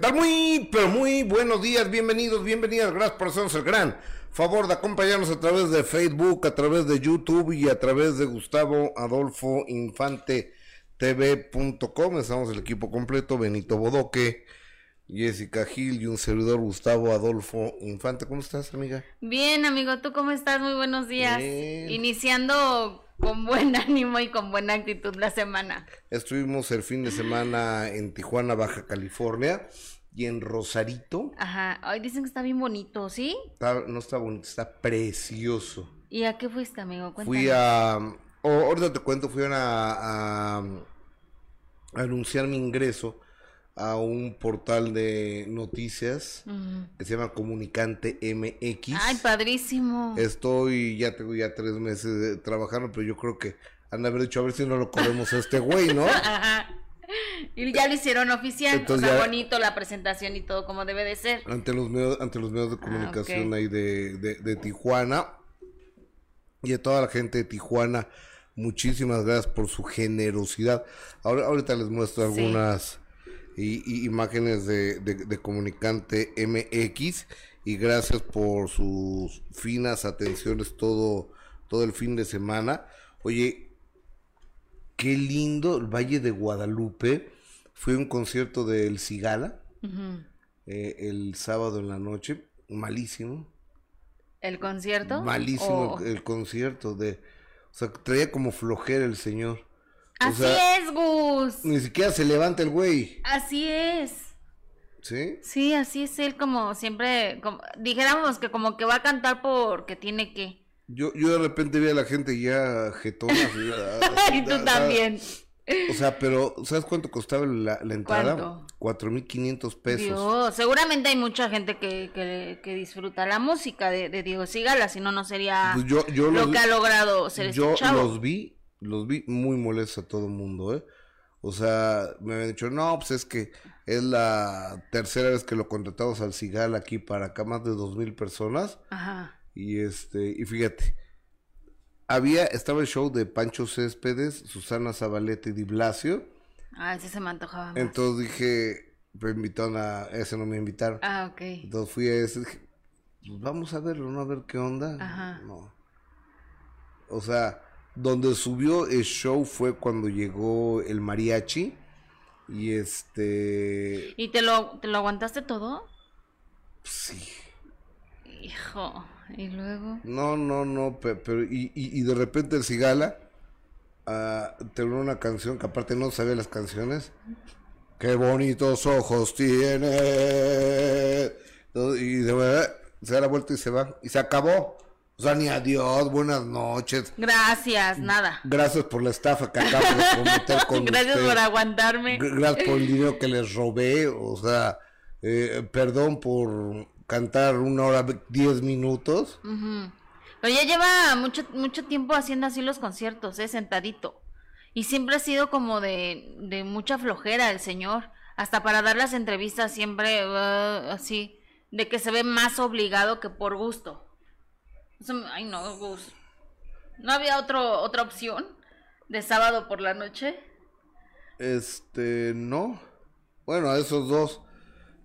tal? Muy, pero muy buenos días, bienvenidos, bienvenidas, gracias por hacernos el gran favor de acompañarnos a través de Facebook, a través de YouTube y a través de Gustavo Adolfo Infante TV.com. Estamos el equipo completo, Benito Bodoque, Jessica Gil y un servidor Gustavo Adolfo Infante. ¿Cómo estás, amiga? Bien, amigo, ¿tú cómo estás? Muy buenos días. Iniciando con buen ánimo y con buena actitud la semana. Estuvimos el fin de semana en Tijuana, Baja California y en Rosarito. Ajá, hoy dicen que está bien bonito, ¿sí? no está bonito, está precioso. ¿Y a qué fuiste, amigo? Cuéntame. Fui a... ahorita te cuento, fui a, a anunciar mi ingreso a un portal de noticias que se llama Comunicante MX. Ay, padrísimo. Estoy, ya tengo ya tres meses trabajando, pero yo creo que han de haber dicho a ver si no lo corremos a este güey, ¿no? Y ya lo hicieron oficial, o sea, bonito la presentación y todo como debe de ser. Ante los medios, ante los medios de ah, comunicación ahí de, de, Tijuana y a toda la gente de Tijuana, muchísimas gracias por su generosidad. Ahora, ahorita les muestro algunas imágenes de, de, Comunicante MX y gracias por sus finas atenciones todo, todo el fin de semana. Oye, qué lindo el Valle de Guadalupe. Fue un concierto del Cigala eh, el sábado en la noche. Malísimo. ¿El concierto? Malísimo el, concierto. de O sea, traía como flojera el señor. Así es, Gus. Ni siquiera se levanta el güey. Así es. ¿Sí? Sí, así es él, como siempre. Como, dijéramos que como que va a cantar porque tiene que. Yo, yo de repente vi a la gente ya jetona. y tú también. O sea, pero ¿sabes cuánto costaba la, la entrada? Cuatro mil quinientos pesos. Dios, seguramente hay mucha gente que, que, disfruta la música de, Diego Sigala, si no, no sería pues yo, yo lo que ha logrado ser Yo los vi, los vi muy molestos a todo el mundo, ¿eh? O sea, me habían dicho, no, pues es que es la tercera vez que lo contratamos al Sigal aquí para acá, más de dos mil personas. Ajá. Y este, y fíjate, había, estaba el show de Pancho Céspedes, Susana Zabaleta y Di Blasio. Ah, ese se me antojaba. Entonces dije, me invitaron a, ese no me invitaron. Ah, ok. Entonces fui a ese, dije, pues vamos a verlo, ¿no? A ver qué onda. Ajá. No. O sea, donde subió el show fue cuando llegó el mariachi. Y este. ¿Y te lo, te lo aguantaste todo? Sí. Hijo. ¿Y luego? No, no, no, pero, y, y, de repente el Cigala uh, terminó una canción que aparte no sabía las canciones. Qué bonitos ojos tiene. Y de verdad se da la vuelta y se va. Y se acabó. O sea, ni adiós, buenas noches. Gracias, nada. Gracias por la estafa que acabo de cometer con Gracias por aguantarme. Gracias por el dinero que les robé. O sea, eh, perdón por cantar una hora, diez minutos. Pero ya lleva mucho, mucho tiempo haciendo así los conciertos, ¿eh? Sentadito. Y siempre ha sido como de, de mucha flojera el señor. Hasta para dar las entrevistas siempre uh, así, de que se ve más obligado que por gusto. Ay no, Gus. ¿No había otro, otra opción de sábado por la noche? Este, no. Bueno, a esos dos.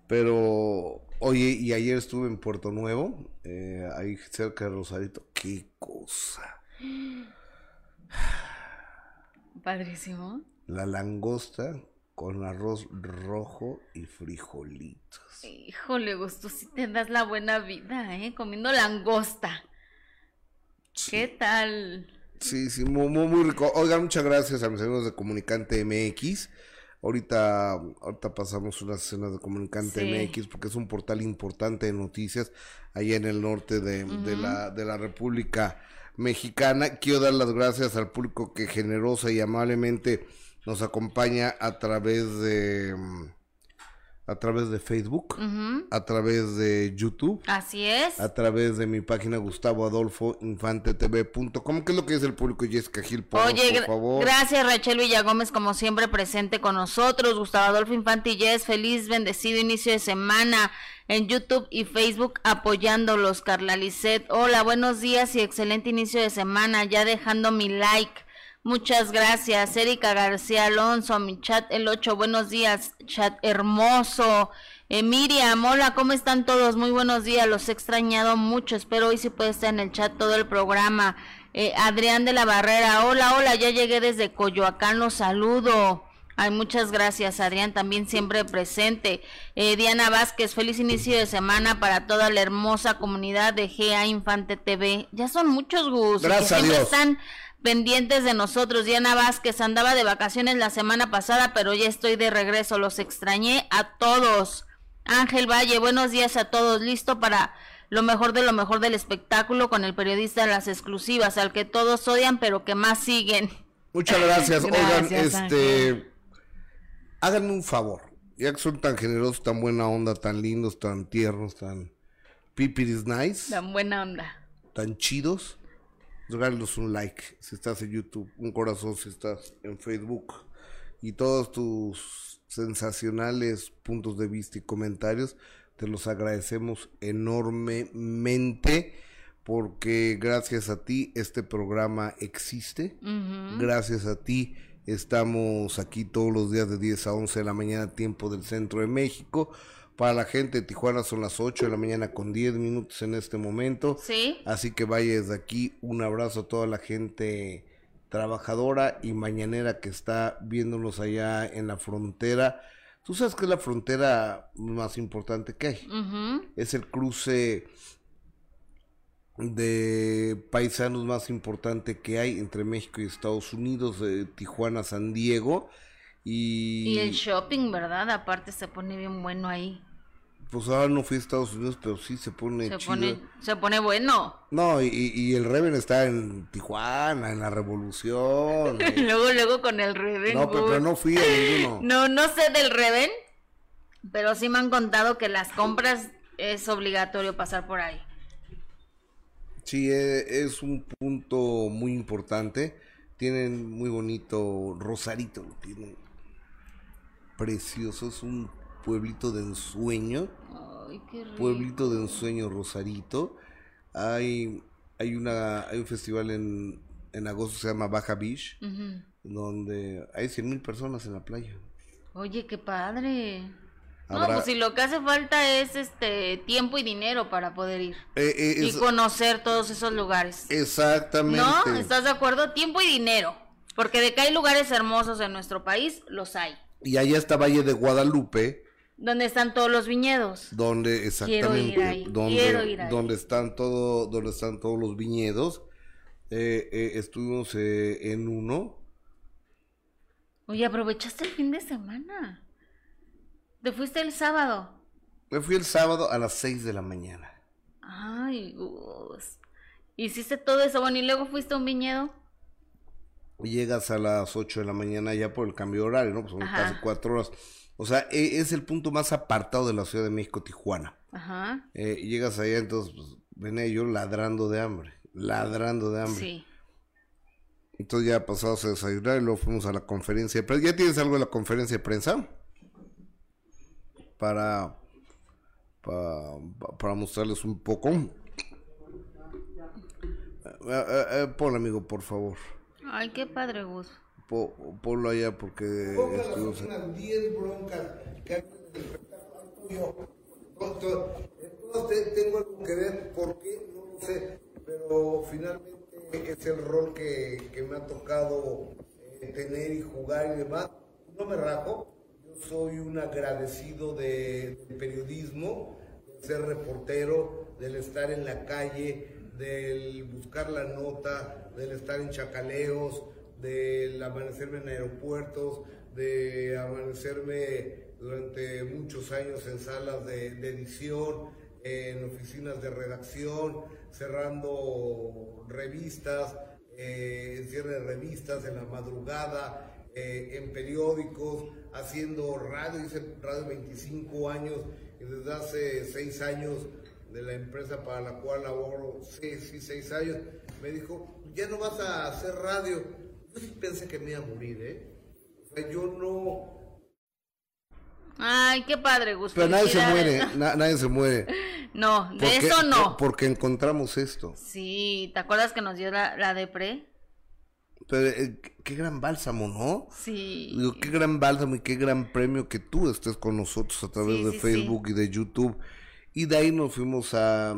Pero Oye, y ayer estuve en Puerto Nuevo, eh, ahí cerca de Rosarito. ¡Qué cosa! Padrísimo. La langosta con arroz rojo y frijolitos. Híjole, gusto, si te das la buena vida, ¿eh? Comiendo langosta. ¿Qué tal? Sí, sí, muy, muy, rico. Oigan, muchas gracias a mis amigos de Comunicante MX. Ahorita, ahorita pasamos unas escenas de Comunicante MX porque es un portal importante de noticias allá en el norte de, de, la, de la República Mexicana. Quiero dar las gracias al público que generosa y amablemente nos acompaña a través de a través de Facebook, a través de YouTube. Así es. A través de mi página Gustavo Adolfo Infante TV.com. ¿Qué es lo que dice el público Jessica Gil? Oye, por favor. gracias Rachel Villagómez, como siempre presente con nosotros. Gustavo Adolfo Infante y Jess, feliz, bendecido inicio de semana en YouTube y Facebook apoyándolos. Carla Lisset, hola, buenos días y excelente inicio de semana. Ya dejando mi like Muchas gracias, Erika García Alonso, mi chat el 8, buenos días, chat hermoso. Eh, Miriam, hola, ¿cómo están todos? Muy buenos días, los he extrañado mucho. Espero hoy sí puede estar en el chat todo el programa. Eh, Adrián de la Barrera, hola, hola, ya llegué desde Coyoacán, los saludo. Ay, muchas gracias, Adrián, también siempre presente. Eh, Diana Vázquez, feliz inicio de semana para toda la hermosa comunidad de GA Infante TV. Ya son muchos gustos. Gracias siempre están pendientes de nosotros. Diana Vázquez andaba de vacaciones la semana pasada, pero ya estoy de regreso. Los extrañé a todos. Ángel Valle, buenos días a todos. Listo para lo mejor de lo mejor del espectáculo con el periodista de las exclusivas, al que todos odian, pero que más siguen. Muchas gracias. Oigan, este. Háganme un favor. Ya que son tan generosos, tan buena onda, tan lindos, tan tiernos, tan. Pipiris nice. Tan buena onda. Tan chidos. Regálanos un like si estás en YouTube, un corazón si estás en Facebook. Y todos tus sensacionales puntos de vista y comentarios. Te los agradecemos enormemente porque gracias a ti este programa existe. Gracias a ti estamos aquí todos los días de 10 a 11 de la mañana, tiempo del centro de México. Para la gente de Tijuana son las 8 de la mañana con 10 minutos en este momento. Sí. Así que vaya desde aquí un abrazo a toda la gente trabajadora y mañanera que está viéndonos allá en la frontera. Tú sabes que es la frontera más importante que hay. Es el cruce de paisanos más importante que hay entre México y Estados Unidos, de Tijuana, San Diego. Y... y el shopping, ¿verdad? Aparte se pone bien bueno ahí. Pues ahora no fui a Estados Unidos, pero sí se pone se chido. Pone, se pone bueno. No, y, y, el Reven está en Tijuana, en la Revolución. luego, luego con el Reven. No, pero, no fui a ninguno. No, no sé del Reven, pero sí me han contado que las compras es obligatorio pasar por ahí. Sí, e, es un punto muy importante. Tienen muy bonito Rosarito, lo tienen precioso, es un pueblito de ensueño. Pueblito de ensueño Rosarito. Hay, hay, una, hay un festival en, en agosto, se llama Baja Beach, donde hay 100 mil personas en la playa. Oye, qué padre. No, pues si lo que hace falta es este tiempo y dinero para poder ir eh, eh, y conocer todos esos lugares. Exactamente. ¿No? ¿Estás de acuerdo? Tiempo y dinero. Porque de que hay lugares hermosos en nuestro país, los hay. Y allá está Valle de Guadalupe, donde están todos los viñedos. Donde exactamente, donde, donde están todo, donde están todos los viñedos. Eh, eh, estuvimos eh, en uno. Oye, aprovechaste el fin de semana. ¿Te fuiste el sábado? Me fui el sábado a las 6 de la mañana. Ay, Gus. ¿Hiciste todo eso? Bueno, y luego fuiste a un viñedo. Llegas a las 8 de la mañana ya por el cambio de horario, ¿no? Pues son casi cuatro horas. O sea, e, es el punto más apartado de la Ciudad de México, Tijuana. Ajá. Eh, llegas allá, entonces pues, venía yo ladrando de hambre, ladrando de hambre. Sí. Entonces ya pasamos a desayunar y luego fuimos a la conferencia de prensa. ¿Ya tienes algo de la conferencia de prensa? Para, para, mostrarles un poco. Eh, eh, eh, ponle, amigo, por favor. Ay, qué padre, Gus po, ponlo allá porque estuvimos unas 10 broncas que hay en el espectáculo Entonces tengo algo que ver, ¿por qué? No lo sé, pero finalmente es el rol que, que me ha tocado eh, tener y jugar y demás. No me rajo, yo soy un agradecido de, del periodismo, de ser reportero, del estar en la calle, del buscar la nota, del estar en chacaleos, del amanecerme en aeropuertos, de amanecerme durante muchos años en salas de, edición, en oficinas de redacción, cerrando revistas, eh, en cierre de revistas en la madrugada, eh, en periódicos, haciendo radio, hice radio 25 años y desde hace 6 años de la empresa para la cual laboro, sí, sí, 6 años, me dijo, ya no vas a hacer radio, yo pensé que me iba a morir, ¿eh? O sea, yo no... Ay, qué padre, Gusto. Pero nadie se muere, nadie se muere. No, de eso no. porque encontramos esto. Sí, ¿te acuerdas que nos dio la, la depre? Pero eh, qué gran bálsamo, ¿no? Sí. Digo, qué gran bálsamo y qué gran premio que tú estés con nosotros a través Sí, de sí, Facebook y de YouTube. Y de ahí nos fuimos a,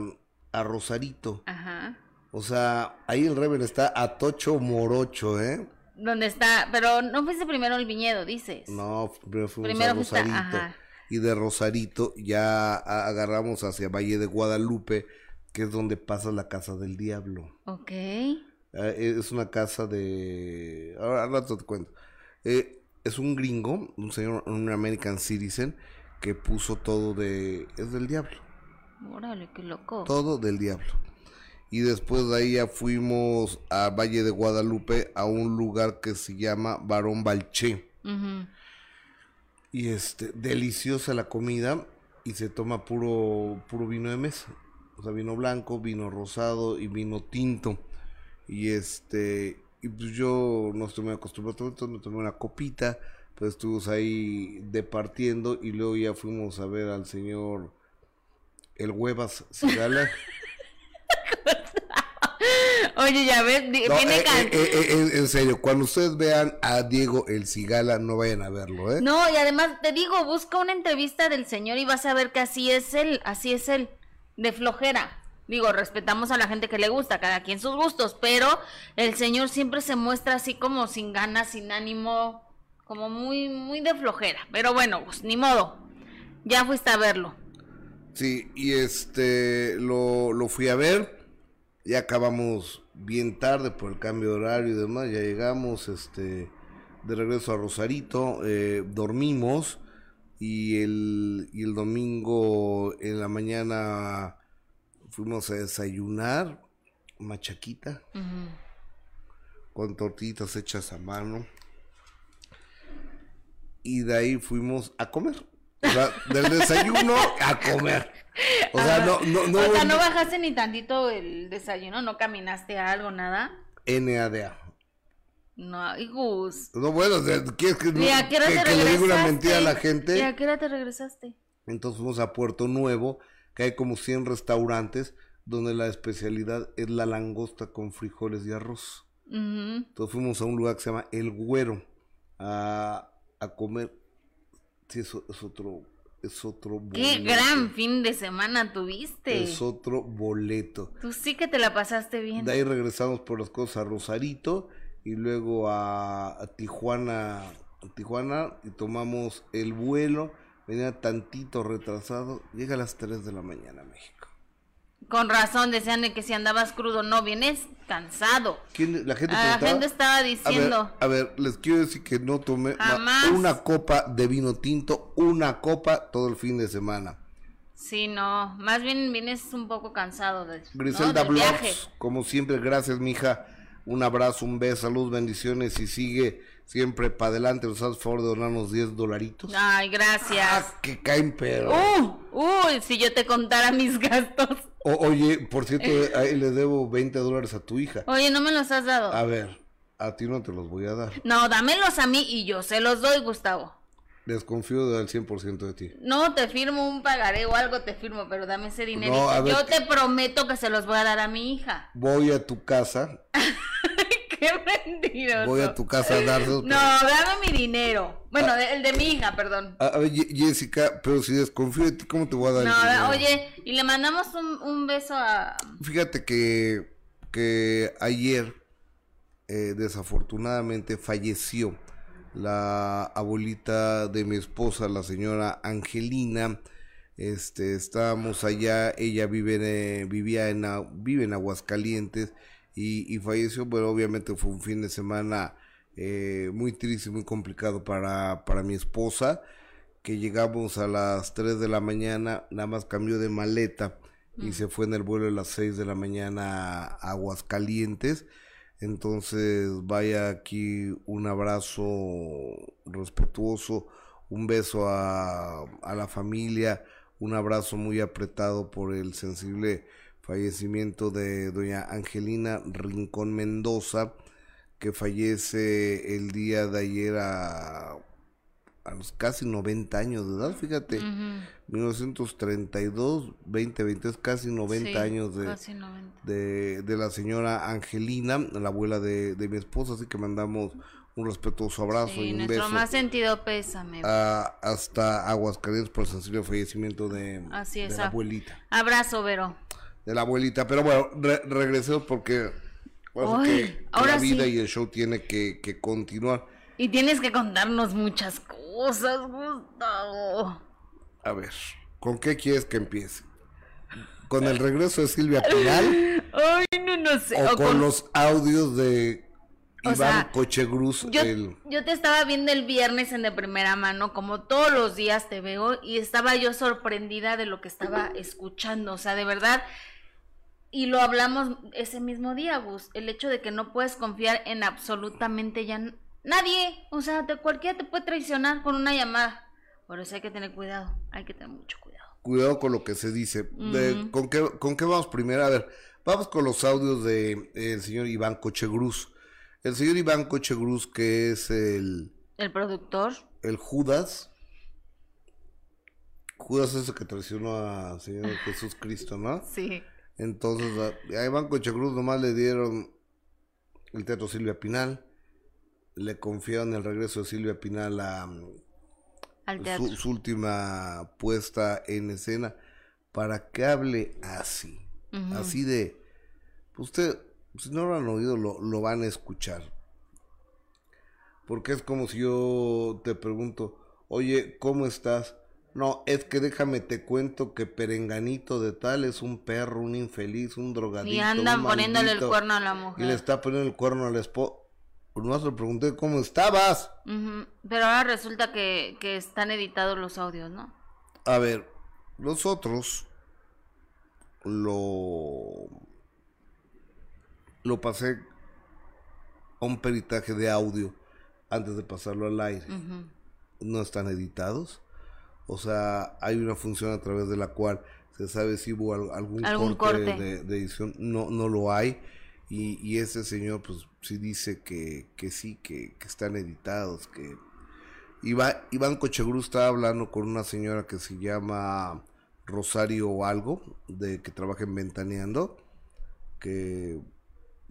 a Rosarito. Ajá. O sea, ahí el Reven está a Tocho Morocho, ¿eh? ¿Dónde está? Pero no fuiste primero al viñedo, dices. No, primero fuimos Primero a Rosarito. Y de Rosarito ya agarramos hacia Valle de Guadalupe, que es donde pasa la Casa del Diablo. Ok. Eh, es una casa de... Ahora al rato te cuento. Eh, es un gringo, un señor, un American Citizen, que puso todo de... Es del diablo. Órale, qué loco. Todo del diablo. Y después de ahí ya fuimos a Valle de Guadalupe, a un lugar que se llama Barón Balché. Y este, deliciosa la comida y se toma puro, puro vino de mesa. O sea, vino blanco, vino rosado y vino tinto. Y este, y pues yo no estoy muy acostumbrado esto, me tomé una copita, pues estuvimos ahí departiendo y luego ya fuimos a ver al señor El Huevas Cigala. Oye, ya ves, No, viene eh, can- eh, eh, eh, en serio, cuando ustedes vean a Diego El Cigala, no vayan a verlo, ¿eh? No, y además te digo, busca una entrevista del señor y vas a ver que así es él, así es él, de flojera. Digo, respetamos a la gente que le gusta, cada quien sus gustos, pero el señor siempre se muestra así como sin ganas, sin ánimo, como muy, muy de flojera. Pero bueno, pues ni modo. Ya fuiste a verlo. Sí, y este lo, lo fui a ver. Ya acabamos bien tarde por el cambio de horario y demás. Ya llegamos este de regreso a Rosarito. eh, dormimos. Y el, y el domingo en la mañana fuimos a desayunar. Machaquita. Con tortillitas hechas a mano. Y de ahí fuimos a comer. O sea, del desayuno a comer. O sea, no, no, no, o sea, no bajaste ni tantito el desayuno, no caminaste a algo, nada. NADA. No, Gus. No, bueno, ¿quieres que, no- ¿Y a qué hora que- te que le diga una regresaste? mentira a la ¿Y gente? a qué hora te regresaste? Entonces fuimos a Puerto Nuevo, que hay como 100 restaurantes donde la especialidad es la langosta con frijoles y arroz. Entonces fuimos a un lugar que se llama El Güero a, a comer. Sí, eso es otro, es otro Qué boleto. gran fin de semana tuviste. Es otro boleto. Tú sí que te la pasaste bien. De ahí regresamos por las cosas a Rosarito y luego a, a Tijuana, a Tijuana y tomamos el vuelo. Venía tantito retrasado. Llega a las 3 de la mañana a México. Con razón decían de que si andabas crudo no vienes cansado. ¿Quién- la gente Ah, La preguntaba- gente estaba A ver, diciendo. a ver, les quiero decir que no tomé Jamás. una copa de vino tinto, una copa todo el fin de semana. Sí, no. Más bien vienes un poco cansado de, ¿no? Griselda viaje. Blogs, como siempre, gracias, mija. Un abrazo, un beso, salud, bendiciones y sigue siempre para adelante. Nos haces favor de donarnos 10 dolaritos. Ay, gracias. Ah, que caen, pero. Uh, uy, si yo te contara mis gastos. O- oye, por cierto, ahí le debo 20 dólares a tu hija. Oye, no me los has dado. A ver, a ti no te los voy a dar. No, dámelos a mí y yo se los doy, Gustavo. Desconfío del 100% de ti. No, te firmo un pagaré o algo, te firmo, pero dame ese dinero. No, yo te prometo que se los voy a dar a mi hija. Voy a tu casa, Qué mentiroso. voy a tu casa a dárselos. No, dame mi dinero. Bueno, de- el de mi hija, perdón. A, a ver, Jessica, pero si desconfío de ti, ¿cómo te voy a dar el No, dinero? oye, y le mandamos un, un beso a... Fíjate que, que ayer, eh, desafortunadamente, falleció la abuelita de mi esposa, la señora Angelina. Este, estábamos allá, ella vive eh, vivía en, vive en Aguascalientes y, y falleció, pero obviamente fue un fin de semana eh, muy triste, muy complicado para, para mi esposa, que llegamos a las 3 de la mañana, nada más cambió de maleta y se fue en el vuelo de las 6 de la mañana a Aguascalientes. Entonces, vaya aquí un abrazo respetuoso, un beso a, a la familia, un abrazo muy apretado por el sensible fallecimiento de doña Angelina Rincón Mendoza, que fallece el día de ayer a, a los casi 90 años de edad, fíjate, 1932, 2020, es casi 90 años de, de, de, la señora Angelina, la abuela de, de, mi esposa, así que mandamos un respetuoso abrazo y un nuestro beso. más sentido pésame. A, hasta Aguascalientes por el sensible fallecimiento de, así es, de la abuelita. Abrazo, Vero. De la abuelita, pero bueno, regresemos porque la vida y el show tiene que, que continuar. Y tienes que contarnos muchas cosas, Gustavo. A ver, ¿con qué quieres que empiece? ¿Con el regreso de Silvia Pinal? Ay, no, no sé. ¿O, con, los audios de Iván Cochegruz? Yo, yo te estaba viendo el viernes en de primera mano, como todos los días te veo, y estaba yo sorprendida de lo que estaba escuchando. O sea, de verdad, y lo hablamos ese mismo día, Gus, el hecho de que no puedes confiar en absolutamente ya nadie, o sea, de cualquiera te puede traicionar con una llamada. Por eso hay que tener cuidado, hay que tener mucho cuidado. Cuidado con lo que se dice. ¿con, qué, ¿Con qué vamos primero? A ver, vamos con los audios del de, el señor Iván Cochegruz. El señor Iván Cochegruz, que es el... El productor. El Judas. Judas es el que traicionó a Señor Jesús Cristo, ¿no? Sí. Entonces, a, Iván Cochegruz nomás le dieron el teatro Silvia Pinal, le confiaron el regreso de Silvia Pinal a su, última puesta en escena para que hable así, así de, usted, si no lo han oído, lo, lo van a escuchar. Porque es como si yo te pregunto, oye, ¿cómo estás? No, es que déjame te cuento que Perenganito de tal es un perro, un infeliz, un drogadito. Y andan poniéndole el cuerno a la mujer. Y le está poniendo el cuerno al esposo. Pues más le pregunté cómo estabas. Pero ahora resulta que, que están editados los audios, ¿no? A ver, nosotros lo lo pasé a un peritaje de audio antes de pasarlo al aire. No están editados o sea, hay una función a través de la cual se sabe si hubo algún, corte, De, edición. No, no lo hay. Y, y ese señor, pues, sí dice que, que sí, que, están editados. que Iván, Iván Cochegruz estaba hablando con una señora que se llama Rosario o algo, de que trabaja en Ventaneando, que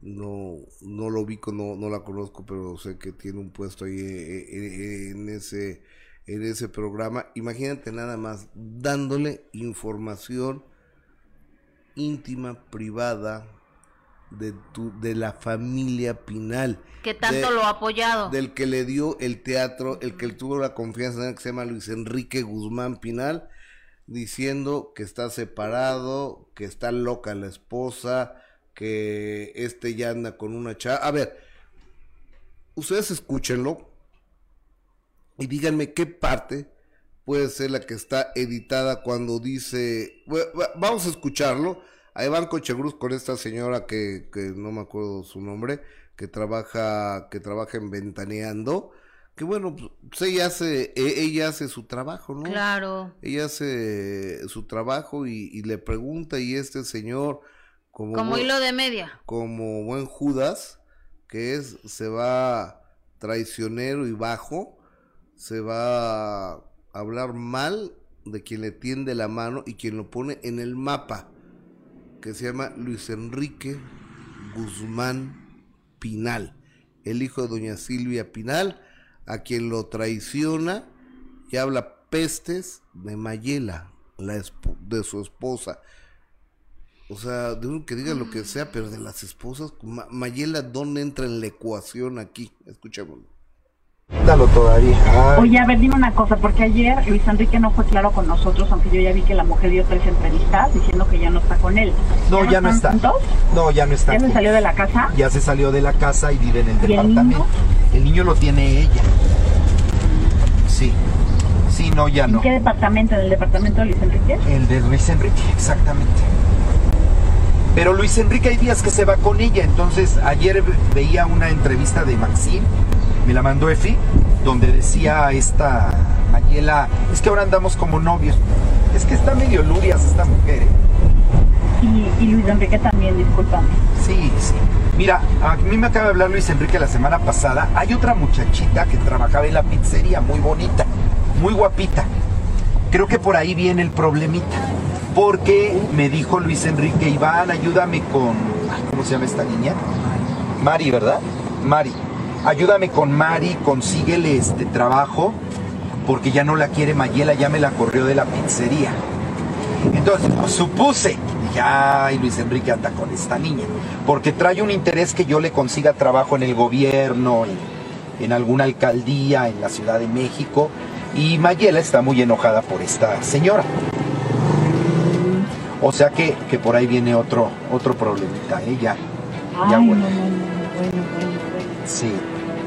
no, no lo ubico, no, no la conozco, pero sé que tiene un puesto ahí eh, eh, en ese en ese programa. Imagínate nada más dándole información íntima, privada de, tu, de la familia Pinal. Que tanto lo ha apoyado. Del que le dio el teatro, el que tuvo la confianza en él, que se llama Luis Enrique Guzmán Pinal, diciendo que está separado, que está loca la esposa, que este ya anda con una chava. A ver, ustedes escúchenlo, y díganme qué parte puede ser la que está editada cuando dice, vamos a escucharlo, a Iván Cochegruz con esta señora que, que no me acuerdo su nombre, que trabaja, que trabaja en Ventaneando, que bueno, pues ella hace, e, ella hace su trabajo, ¿no? Claro. Ella hace su trabajo y, le pregunta y este señor, como, como hilo de media, como buen Judas, que es, se va traicionero y bajo, se va a hablar mal de quien le tiende la mano y quien lo pone en el mapa, que se llama Luis Enrique Guzmán Pinal, el hijo de doña Silvia Pinal, a quien lo traiciona y habla pestes de Mayela, la de su esposa. O sea, de uno que diga lo que sea, pero de las esposas, Mayela, ¿dónde entra en la ecuación aquí? Escuchémoslo. Dalo todavía. Oye, a ver, dime una cosa, porque ayer Luis Enrique no fue claro con nosotros, aunque yo ya vi que la mujer dio tres entrevistas diciendo que ya no está con él. No, ya no, está. No, ya no está. ¿Ya se salió de la casa? Ya se salió de la casa y vive en el departamento. El niño? lo tiene ella. Sí. Sí, no, ya no. ¿En qué departamento? ¿En el departamento de Luis Enrique? El de Luis Enrique, exactamente. Pero Luis Enrique hay días que se va con ella, entonces ayer veía una entrevista de Maxine me la mandó Efi, donde decía esta Mayela, es que ahora andamos como novios. Es que está medio lurias esta mujer. ¿eh? Y, Luis Enrique también, discúlpame. Sí, sí. Mira, a mí me acaba de hablar Luis Enrique la semana pasada. Hay otra muchachita que trabajaba en la pizzería, muy bonita. muy guapita. Creo que por ahí viene el problemita. Porque me dijo Luis Enrique, Iván, ayúdame con... ¿Cómo se llama esta niña? Mari, ¿verdad? Mari. Ayúdame con Mari, consíguele este trabajo, porque ya no la quiere Mayela, ya me la corrió de la pizzería. Entonces, pues, supuse, dije, ay, Luis Enrique anda con esta niña, porque trae un interés que yo le consiga trabajo en el gobierno, en, en alguna alcaldía en la Ciudad de México, y Mayela está muy enojada por esta señora. O sea que, que por ahí viene otro, otro problemita, ¿eh? Ya, ya Ay, no, bueno. no, no, bueno, bueno, bueno. Sí,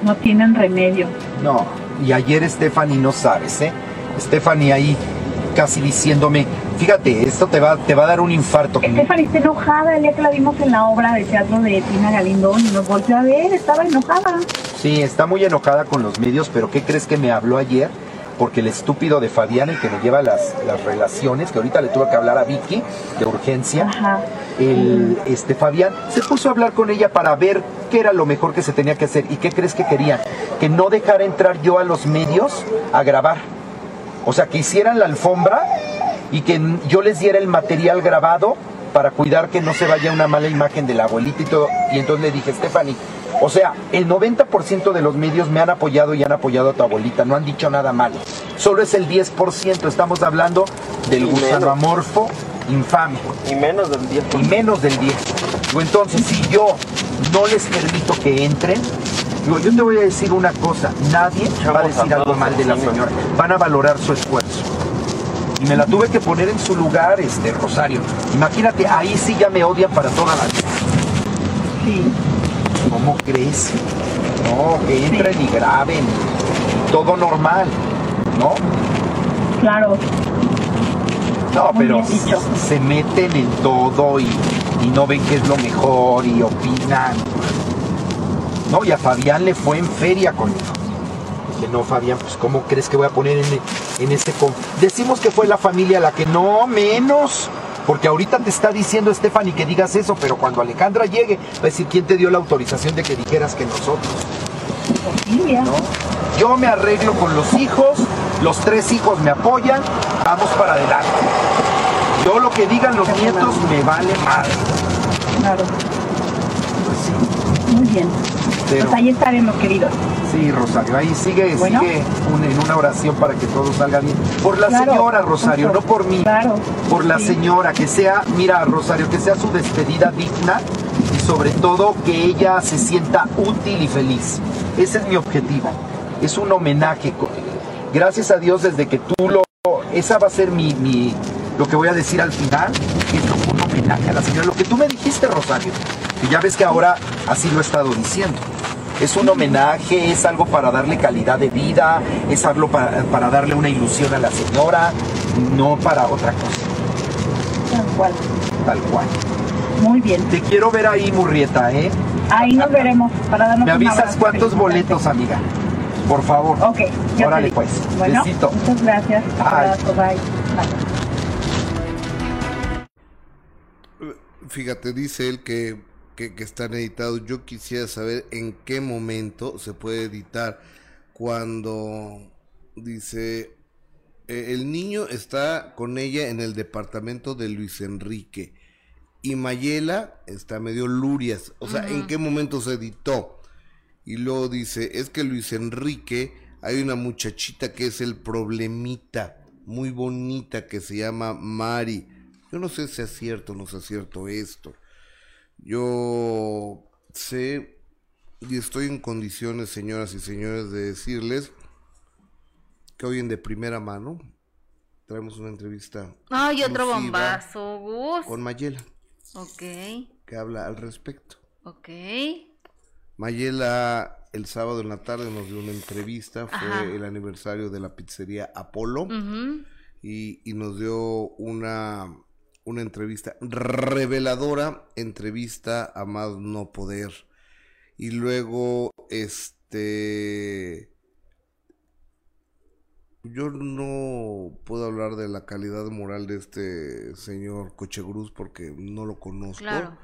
No tienen remedio. no. Y ayer Stephanie no sabes, ¿eh? Stephanie ahí casi diciéndome, fíjate, esto te va, te va a dar un infarto. Stephanie está enojada el día que la vimos en la obra de teatro de Tina Galindón y nos volvió a ver, estaba enojada. Sí, está muy enojada con los medios, pero ¿qué crees que me habló ayer? Porque el estúpido de Fabián, el que me lleva las, las relaciones, que ahorita le tuve que hablar a Vicky de urgencia, Ajá. el, este Fabián se puso a hablar con ella para ver qué era lo mejor que se tenía que hacer. ¿Y qué crees que querían? Que no dejara entrar yo a los medios a grabar. O sea, que hicieran la alfombra y que yo les diera el material grabado para cuidar que no se vaya una mala imagen de la abuelita y todo. Y entonces le dije, Stephanie, o sea, el 90% de los medios me han apoyado y han apoyado a tu abuelita, no han dicho nada malo. Solo es el 10%, estamos hablando del gusano amorfo infame Y menos del 10. y menos del 10. Digo, Entonces, si yo no les permito que entren, digo, yo te voy a decir una cosa, nadie va a decir a algo mal de la señora, van a valorar su esfuerzo. Y me la tuve que poner en su lugar, este Rosario. Imagínate, ahí sí ya me odian para toda la vida. Sí. ¿Cómo crees? No, que entren y graben. Todo normal, ¿no? Claro. No, Muy pero se meten en todo y, y no ven qué es lo mejor y opinan. No, y a Fabián le fue en feria conmigo. Dije, no, Fabián, pues ¿cómo crees que voy a poner en, en este... con-?" Decimos que fue la familia la que no, menos. Porque ahorita te está diciendo Stephanie que digas eso, pero cuando Alejandra llegue, va a decir quién te dio la autorización de que dijeras que nosotros. ¿no? Yo me arreglo con los hijos, los tres hijos me apoyan, vamos para adelante. Yo lo que digan los nietos me vale madre. Claro. Pues sí, Muy bien. Pues ahí estaremos, queridos. sí, Rosario, ahí sigue, Bueno. sigue un- en una oración para que todo salga bien. Por la Claro, señora, Rosario, justo. no por mí. Claro. Por la Sí. señora, que sea, mira, Rosario, que sea su despedida digna y sobre todo que ella se sienta útil y feliz. Ese es mi objetivo. Es un homenaje. Gracias a Dios, desde que tú lo. Esa va a ser mi. mi- lo que voy a decir al final. Homenaje a la señora. Lo que tú me dijiste, Rosario. Y ya ves que ahora así lo he estado diciendo. Es un homenaje, es algo para darle calidad de vida, es algo para, para darle una ilusión a la señora, no para otra cosa, Tal cual. tal cual. Muy bien. Te quiero ver ahí, Murrieta, ¿eh? Ahí nos veremos para darnos Me avisas cuántos boletos, amiga. Por favor. Ok, Órale, pues. Bueno, Besito. muchas gracias. Bye. Abrazo, bye. Bye. Fíjate, dice él que, que, que están editados. Yo quisiera saber en qué momento se puede editar. Cuando dice, eh, el niño está con ella en el departamento de Luis Enrique. Y Mayela está medio lurias. O sea, ¿en qué momento se editó? Y luego dice, es que Luis Enrique, hay una muchachita que es el problemita, muy bonita, que se llama Mari. Yo no sé si es cierto o no es cierto esto. Yo sé y estoy en condiciones, señoras y señores, de decirles que hoy en de primera mano traemos una entrevista Ay, otro bombazo, Gus. con Mayela, Ok, que habla al respecto. ok. Mayela el sábado en la tarde nos dio una entrevista, fue Ajá. el aniversario de la pizzería Apolo y, y nos dio una, una entrevista reveladora, entrevista a más no poder. Y luego, este, yo no puedo hablar de la calidad moral de este señor Cochegruz porque no lo conozco Claro.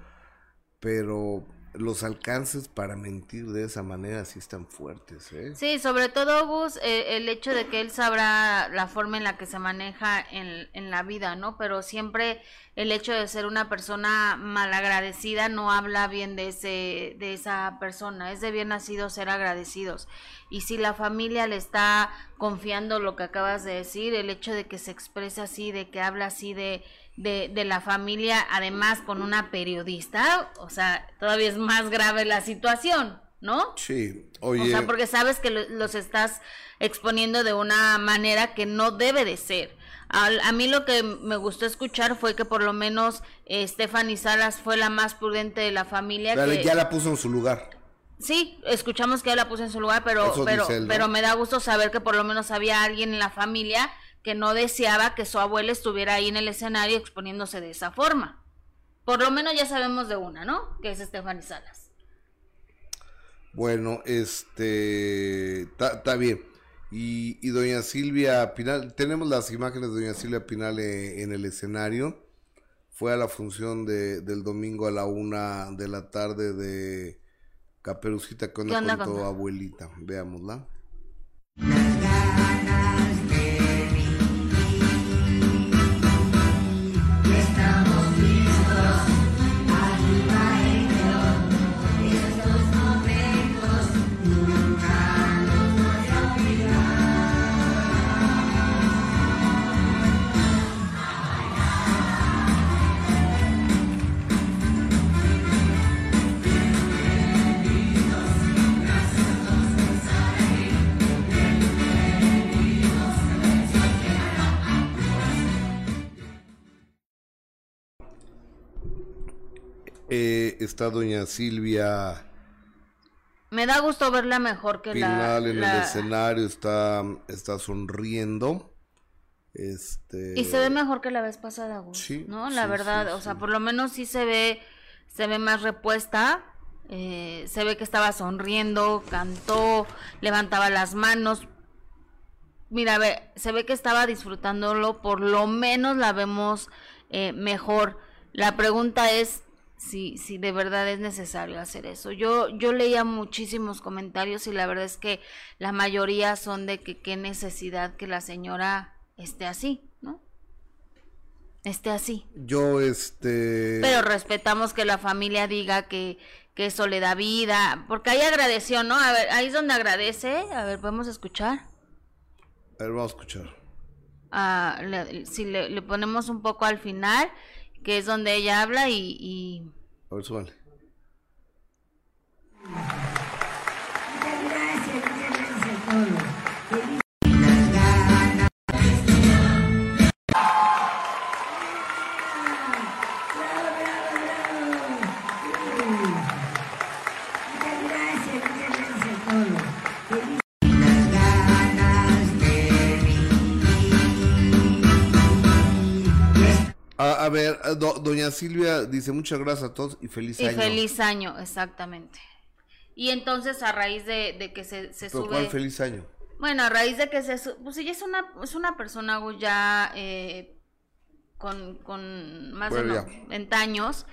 pero los alcances para mentir de esa manera sí están fuertes, ¿eh? Sí, sobre todo, Gus, eh, el hecho de que él sabrá la forma en la que se maneja en, en, la vida, ¿no? Pero siempre el hecho de ser una persona malagradecida no habla bien de, ese, de esa persona. Es de bien nacido ser agradecidos. Y si la familia le está confiando lo que acabas de decir, el hecho de que se exprese así, de que habla así de de, de, la familia, además con una periodista, o sea, todavía es más grave la situación, ¿no? Sí, oye. O sea, porque sabes que los estás exponiendo de una manera que no debe de ser. A, a, mí lo que me gustó escuchar fue que por lo menos eh, Stephanie Salas fue la más prudente de la familia. que, ya la puso en su lugar. Sí, escuchamos que ya la puso en su lugar, pero, pero, pero me da gusto saber que por lo menos había alguien en la familia que no deseaba que su abuela estuviera ahí en el escenario exponiéndose de esa forma. Por lo menos ya sabemos de una, ¿no? Que es Estefany Salas. Bueno, este, está bien. Y, y, doña Silvia Pinal, tenemos las imágenes de doña Silvia Pinal eh, en el escenario. Fue a la función de, del domingo a la una de la tarde de Caperucita con, con tu abuelita. Veámosla. Eh, está doña Silvia. Me da gusto verla mejor que la, en el escenario está, está sonriendo. Este... Y se ve mejor que la vez pasada, ¿no? La verdad, o sea, por lo menos sí se ve, se ve más repuesta. Eh, se ve que estaba sonriendo, cantó, levantaba las manos. Mira, ve, se ve que estaba disfrutándolo, por lo menos la vemos eh, mejor. La pregunta es, si, si de verdad es necesario hacer eso. Yo, yo leía muchísimos comentarios y la verdad es que la mayoría son de que qué necesidad que la señora esté así, ¿no? Esté así. Yo, este... Pero respetamos que la familia diga que, que eso le da vida, porque ahí agradeció, ¿no? A ver, ahí es donde agradece, a ver, podemos escuchar. A ver, vamos a escuchar. Ah, si le, le ponemos un poco al final que es donde ella habla y... y... A ver, súbale. Muchas gracias, muchas gracias a todos. A, ver, eh, doña Silvia dice muchas gracias a todos y feliz año. Y feliz año, exactamente. Y entonces a raíz de, que se, se sube... ¿Cuál feliz año? Bueno, a raíz de que se sube... Pues ella es una, es una persona ya eh, con, con más de 90 años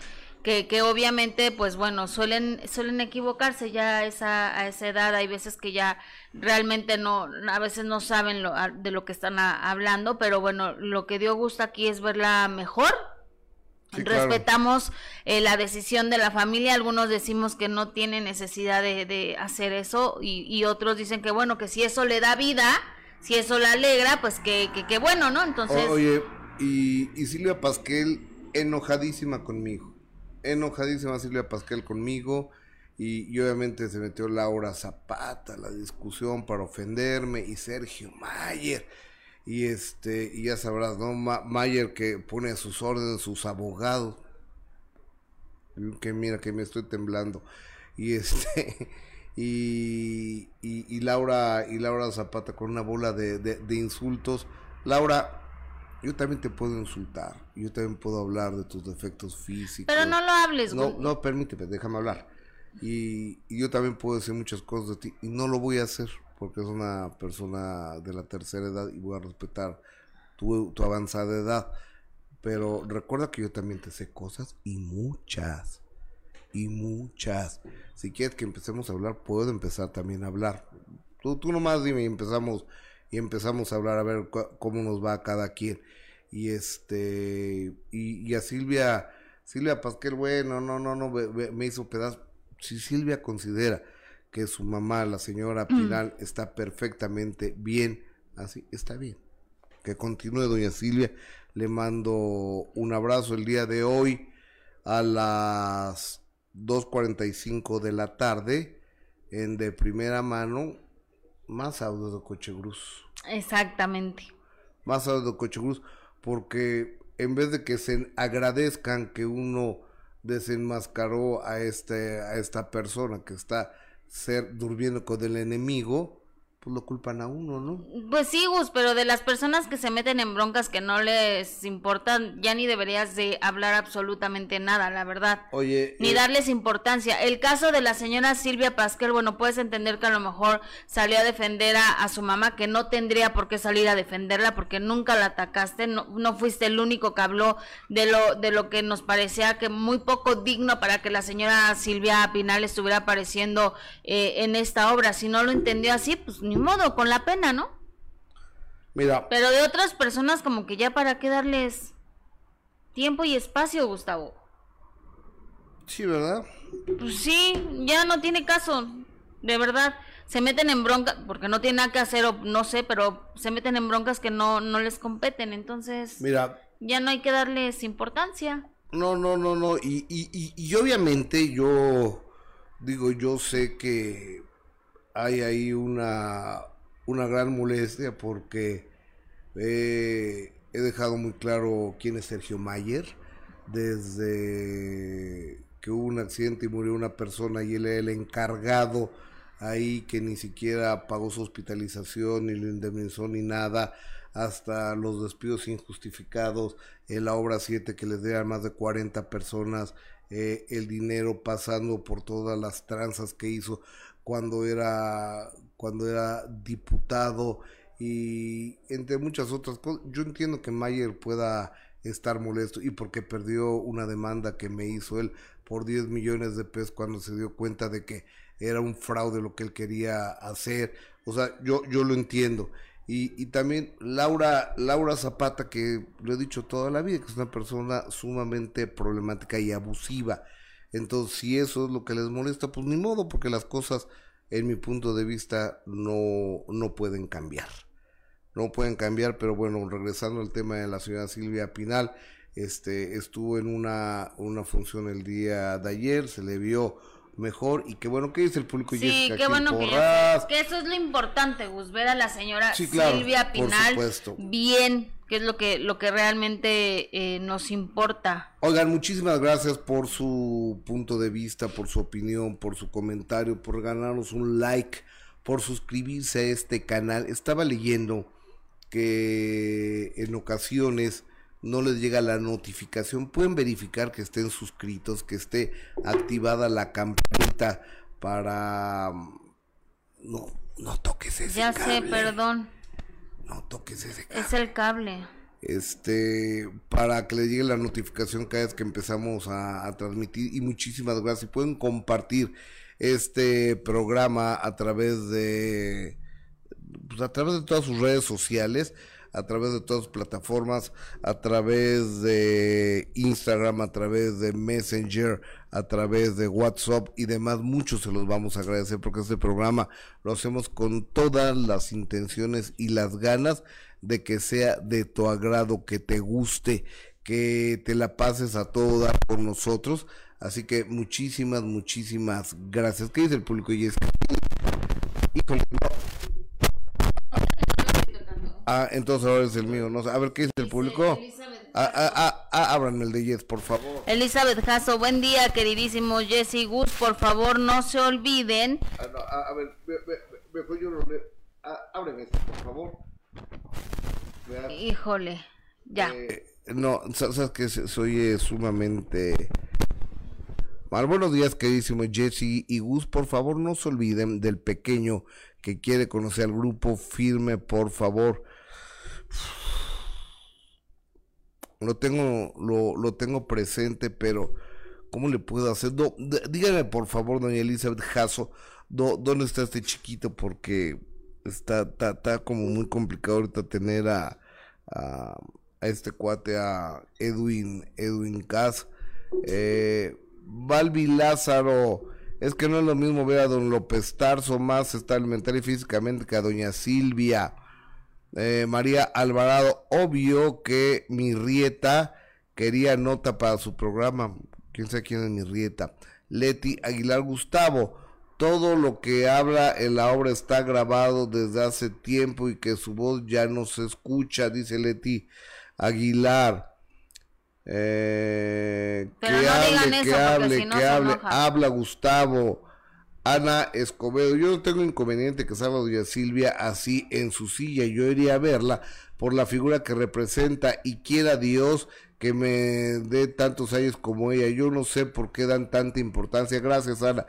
que, que obviamente, pues bueno, suelen, suelen equivocarse ya a esa, a esa edad, hay veces que ya realmente no, a veces no saben lo, de lo que están hablando, pero bueno, lo que dio gusto aquí es verla mejor, Respetamos eh, la decisión de la familia, algunos decimos que no tiene necesidad de, de hacer eso y, y, otros dicen que bueno, que si eso le da vida, si eso la alegra, pues que, que, que bueno, ¿no? Entonces... oye, y, y Silvia Pasquel enojadísima conmigo enojadísima Silvia Pascal conmigo y, obviamente se metió Laura Zapata la discusión para ofenderme y Sergio Mayer. Y este y ya sabrás no Mayer que pone a sus órdenes sus abogados. Que mira que me estoy temblando. Y este y, y, Laura y Laura Zapata con una bola de, de insultos. Laura yo también te puedo insultar, yo también puedo hablar de tus defectos físicos. Pero no lo hables, No, no, permíteme, déjame hablar. Y, yo también puedo decir muchas cosas de ti y no lo voy a hacer porque es una persona de la tercera edad y voy a respetar tu, tu avanzada edad. Pero recuerda que yo también te sé cosas y muchas. y muchas. Si quieres que empecemos a hablar, puedo empezar también a hablar. Tú, tú nomás dime y empezamos, y empezamos a hablar a ver cómo nos va cada quien. Y este, y, a Silvia, Silvia Pasquel, bueno, no, no, no, me, me hizo pedazo. Si Silvia considera que su mamá, la señora mm. Pinal, está perfectamente bien, así está bien. Que continúe doña Silvia. Le mando un abrazo el día de hoy a las 2.45 de la tarde en de primera mano más audio de Cochegruz. Exactamente. Más audio de Cochegruz porque en vez de que se agradezcan que uno desenmascaró a este a esta persona que está ser durmiendo con el enemigo, pues lo culpan a uno, ¿no? Pues sí, Gus, pero de las personas que se meten en broncas que no les importan, ya ni deberías de hablar absolutamente nada, la verdad. Oye. Ni eh, darles importancia. El caso de la señora Silvia Pasquel, bueno, puedes entender que a lo mejor salió a defender a, su mamá, que no tendría por qué salir a defenderla porque nunca la atacaste, no, no fuiste el único que habló de lo, de lo que nos parecía que muy poco digno para que la señora Silvia Pinal estuviera apareciendo eh, en esta obra. Si no lo entendió así, pues ni modo, con la pena, ¿no? Mira. Pero de otras personas como que ya para qué darles tiempo y espacio, Gustavo. Sí, ¿verdad? Pues sí, ya no tiene caso, de verdad. Se meten en broncas, porque no tienen nada que hacer, o no sé, pero se meten en broncas que no, no les competen, entonces... Mira. Ya no hay que darles importancia. No, no, no, no, y, y, y, y obviamente yo, digo, yo sé que hay ahí una, una gran molestia porque he dejado muy claro quién es Sergio Mayer. Desde que hubo un accidente y murió una persona y él era el encargado ahí que ni siquiera pagó su hospitalización, ni lo indemnizó, ni nada, hasta los despidos injustificados en la obra 7 que les dieron más de 40 personas eh, el dinero pasando por todas las tranzas que hizo cuando era, cuando era diputado y entre muchas otras cosas. Yo entiendo que Mayer pueda estar molesto y porque perdió una demanda que me hizo él por 10 millones de pesos cuando se dio cuenta de que era un fraude lo que él quería hacer. O sea, yo, yo lo entiendo. Y, y también Laura, Laura Zapata, que lo he dicho toda la vida, que es una persona sumamente problemática y abusiva. Entonces, si eso es lo que les molesta, pues ni modo, porque las cosas, en mi punto de vista, no, no pueden cambiar. No pueden cambiar, pero bueno, regresando al tema de la señora Silvia Pinal, este, estuvo en una, una función el día de ayer, se le vio mejor y qué bueno que dice el público sí, qué bueno que, que, eso es lo importante Gus ver a la señora Silvia Pinal bien que es lo que lo que realmente eh, nos importa. Oigan muchísimas gracias por su punto de vista por su opinión por su comentario por ganarnos un like por suscribirse a este canal. Estaba leyendo que en ocasiones no les llega la notificación, pueden verificar que estén suscritos, que esté activada la campanita para... No, no toques ese ya sé, perdón. No toques ese cable. Es el cable. Este, para que les llegue la notificación cada vez que empezamos a, a transmitir. Y muchísimas gracias. Pueden compartir este programa a través de, pues a través de todas sus redes sociales a través de todas las plataformas, a través de Instagram, a través de Messenger, a través de WhatsApp y demás. Muchos se los vamos a agradecer porque este programa lo hacemos con todas las intenciones y las ganas de que sea de tu agrado, que te guste, que te la pases a todo dar por nosotros. Así que muchísimas, muchísimas gracias. ¿Qué dice el público? Y es híjole, Ah, entonces ahora es el mío. No A ver, ¿qué dice el público? Ah, ah, ah, ah, abran el de Jess, por favor. Elizabeth Jasso, buen día, queridísimo Jesse Gus. Por favor, no se olviden. No, a, ver, mejor yo lo leo. ábreme por favor. Híjole, ya. Eh, no, sabes que soy eh, sumamente... Mal, buenos días, queridísimo Jesse y Gus. Por favor, no se olviden del pequeño que quiere conocer al grupo firme, por favor lo tengo, lo, lo tengo presente, pero ¿cómo le puedo hacer? Dígame por favor, doña Elizabeth Jasso, ¿dónde está este chiquito? Porque está, está, como muy complicado ahorita tener a, a, este cuate, a Edwin, Edwin Cass. Eh, Balbi Lázaro, es que no es lo mismo ver a don López Tarso más está y físicamente que a doña Silvia. Eh, María Alvarado, obvio que mi Rieta quería nota para su programa. Quién sabe quién es mi Rieta. Leti Aguilar Gustavo, todo lo que habla en la obra está grabado desde hace tiempo y que su voz ya no se escucha, dice Leti Aguilar. Eh, que hable, que hable, que hable, habla Gustavo. Ana Escobedo, yo no tengo inconveniente que salga doña Silvia así en su silla, yo iría a verla por la figura que representa y quiera Dios que me dé tantos años como ella, yo no sé por qué dan tanta importancia, gracias Ana,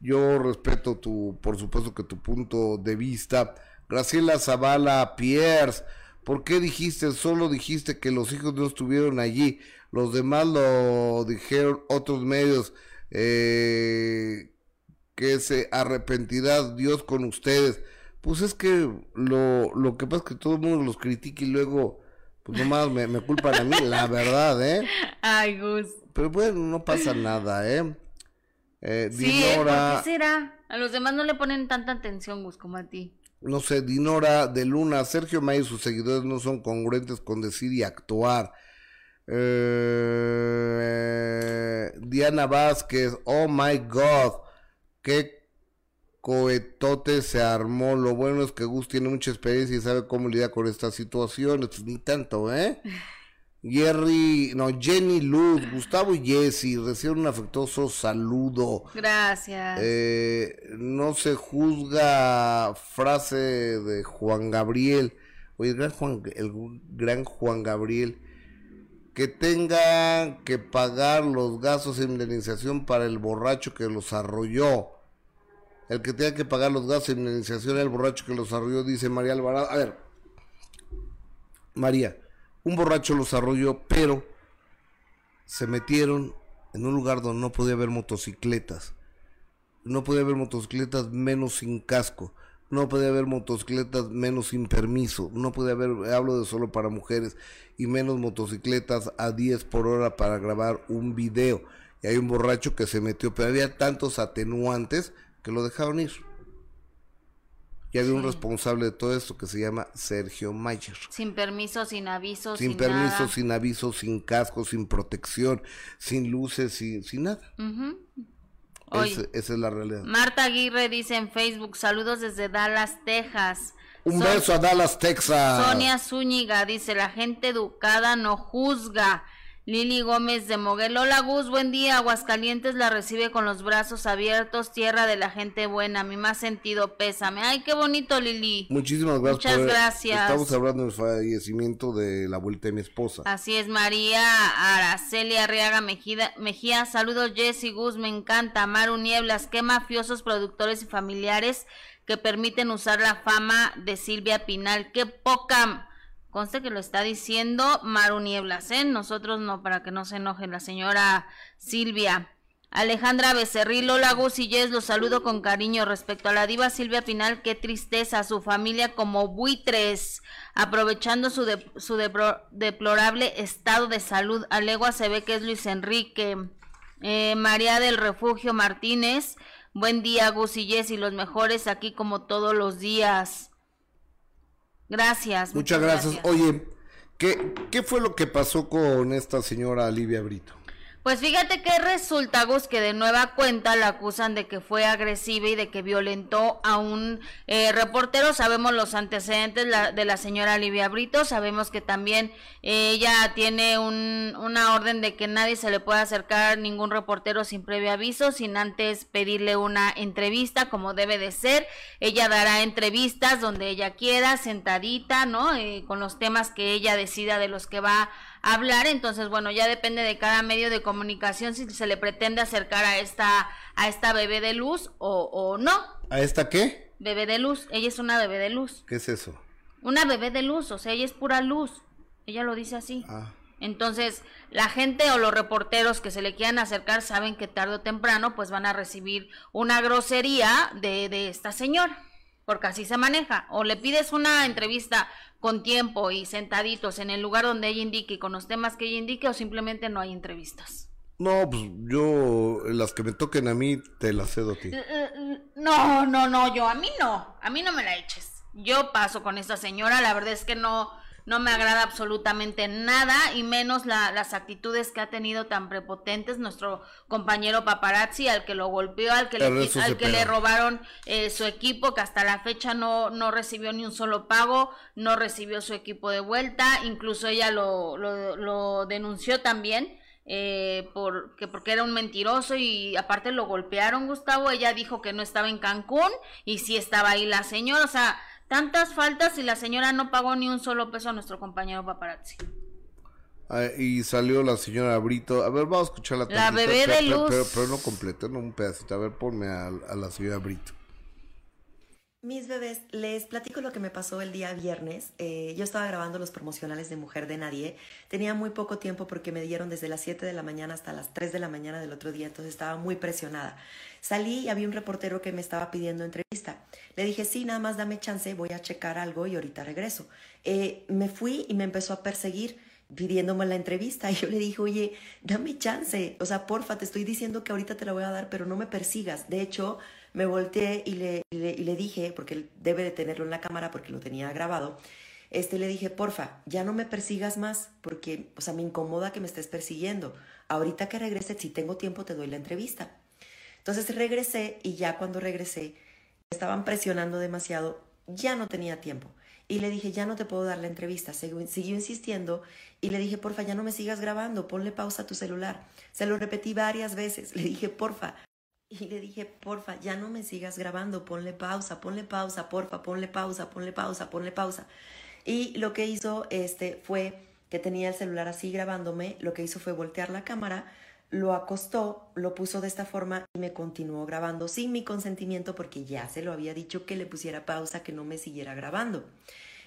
yo respeto tu, por supuesto que tu punto de vista, Graciela Zavala Pierce, ¿por qué dijiste, solo dijiste que los hijos no estuvieron allí, los demás lo dijeron otros medios, eh, que se arrepentirá Dios con ustedes. Pues es que lo, lo que pasa es que todo el mundo los critica y luego, pues nomás me, me culpan a mí, la verdad, ¿eh? Ay, Gus. Pero bueno, no pasa nada, ¿eh? eh Dinora... ¿por qué será? A los demás no le ponen tanta atención, Gus, como a ti. No sé, Dinora de Luna, Sergio May y sus seguidores no son congruentes con decir y actuar. Eh, Diana Vázquez, oh my god qué cohetote se armó. Lo bueno es que Gus tiene mucha experiencia y sabe cómo lidiar con estas situaciones. Pues, ni tanto, ¿eh? Jerry, no, Jenny Luz, Gustavo y Jesse reciben un afectuoso saludo. Gracias. Eh, no se juzga frase de Juan Gabriel. Oye, el gran Juan, el gran Juan Gabriel que tengan que pagar los gastos de indemnización para el borracho que los arrolló. El que tenga que pagar los gastos de indemnización el borracho que los arrolló, dice María Alvarado. A ver, María, un borracho los arrolló, pero se metieron en un lugar donde no podía haber motocicletas. No podía haber motocicletas menos sin casco no puede haber motocicletas menos sin permiso, no puede haber, hablo de solo para mujeres, y menos motocicletas a 10 por hora para grabar un video. Y hay un borracho que se metió, pero había tantos atenuantes que lo dejaron ir. Y había un responsable de todo esto que se llama Sergio Mayer. Sin permiso, sin aviso, sin, sin permiso, sin aviso, sin casco, sin protección, sin luces, sin, sin nada esa es la realidad. Marta Aguirre dice en Facebook, saludos desde Dallas, Texas. Un beso a Dallas, Texas. Sonia Zúñiga dice, la gente educada no juzga. Lili Gómez de Moguel. Hola Gus, buen día. Aguascalientes la recibe con los brazos abiertos, tierra de la gente buena. Mi más sentido pésame. Ay, qué bonito Lili. Muchísimas gracias. Muchas gracias. Estamos hablando del fallecimiento de la vuelta de mi esposa. Así es, María Araceli Arriaga Mejía. Mejía. Saludos Jessy Gus, me encanta. Maru Nieblas, qué mafiosos productores y familiares que permiten usar la fama de Silvia Pinal. Qué poca Conste que lo está diciendo Maru Nieblas, ¿eh? Nosotros no, para que no se enoje la señora Silvia. Alejandra Becerril, hola Gus los saludo con cariño. Respecto a la diva Silvia Pinal, qué tristeza, su familia como buitres, aprovechando su, su deplorable estado de salud. A legua se ve que es Luis Enrique. Eh, María del Refugio Martínez, buen día Gus y los mejores aquí como todos los días. Gracias. Muchas, gracias. Oye, ¿qué, ¿qué fue lo que pasó con esta señora Olivia Brito? Pues fíjate que resulta, Gus, que de nueva cuenta la acusan de que fue agresiva y de que violentó a un eh, reportero. Sabemos los antecedentes de la señora Olivia Brito, sabemos que también ella tiene un, una orden de que nadie se le pueda acercar ningún reportero sin previo aviso, sin antes pedirle una entrevista como debe de ser. Ella dará entrevistas donde ella quiera, sentadita, ¿no? Eh, con los temas que ella decida de los que va a hablar. Entonces, bueno, ya depende de cada medio de comunicación si se le pretende acercar a esta, a esta bebé de luz o, o no. ¿A esta qué? Bebé de luz. Ella es una bebé de luz. ¿Qué es eso? Una bebé de luz, o sea, ella es pura luz. Ella lo dice así. Ah. Entonces, la gente o los reporteros que se le quieran acercar saben que tarde o temprano pues van a recibir una grosería de, de esta señora, porque así se maneja. O le pides una entrevista con tiempo y sentaditos en el lugar donde ella indique y con los temas que ella indique o simplemente no hay entrevistas. No, pues yo, las que me toquen a mí, te las cedo a ti. No, no, no, yo a mí no, a mí no me la eches. Yo paso con esta señora, la verdad es que no, no me agrada absolutamente nada y menos la- las actitudes que ha tenido tan prepotentes nuestro compañero paparazzi, al que lo golpeó, al que, Pero le, al que le robaron eh, su equipo, que hasta la fecha no, no recibió ni un solo pago, no recibió su equipo de vuelta, incluso ella lo, lo, lo denunció también. Eh, por, que porque era un mentiroso y aparte lo golpearon Gustavo, ella dijo que no estaba en Cancún y sí estaba ahí la señora, o sea, tantas faltas y la señora no pagó ni un solo peso a nuestro compañero paparazzi. Ah, y salió la señora Brito. A ver, vamos a escucharla. La tantito, bebé de pero- luz. Pero, pero no completo, no un pedacito. A ver, ponme a, a la señora Brito. Mis bebés, les platico lo que me pasó el día viernes. Eh, yo estaba grabando los promocionales de Mujer de Nadie. Tenía muy poco tiempo porque me dieron desde las 7 de la mañana hasta las 3 de la mañana del otro día, entonces estaba muy presionada. Salí y había un reportero que me estaba pidiendo entrevista. Le dije, sí, nada más dame chance, voy a checar algo y ahorita regreso. Eh, me fui y me empezó a perseguir pidiéndome la entrevista y yo le dije, oye, dame chance, o sea, porfa, te estoy diciendo que ahorita te la voy a dar, pero no me persigas. De hecho, me volteé y le, y le, y le dije, porque él debe de tenerlo en la cámara porque lo tenía grabado, este, le dije, porfa, ya no me persigas más, porque, o sea, me incomoda que me estés persiguiendo. Ahorita que regrese, si tengo tiempo, te doy la entrevista. Entonces regresé y ya cuando regresé, estaban presionando demasiado, ya no tenía tiempo. Y le dije, ya no te puedo dar la entrevista. Siguió, insistiendo y le dije, porfa, ya no me sigas grabando, ponle pausa a tu celular. Se lo repetí varias veces. Le dije, porfa. Y le dije, porfa, ya no me sigas grabando, ponle pausa, ponle pausa, porfa, ponle pausa, ponle pausa, ponle pausa. Y lo que hizo este fue que tenía el celular así grabándome, lo que hizo fue voltear la cámara, lo acostó, lo puso de esta forma y me continuó grabando sin mi consentimiento porque ya se lo había dicho que le pusiera pausa, que no me siguiera grabando.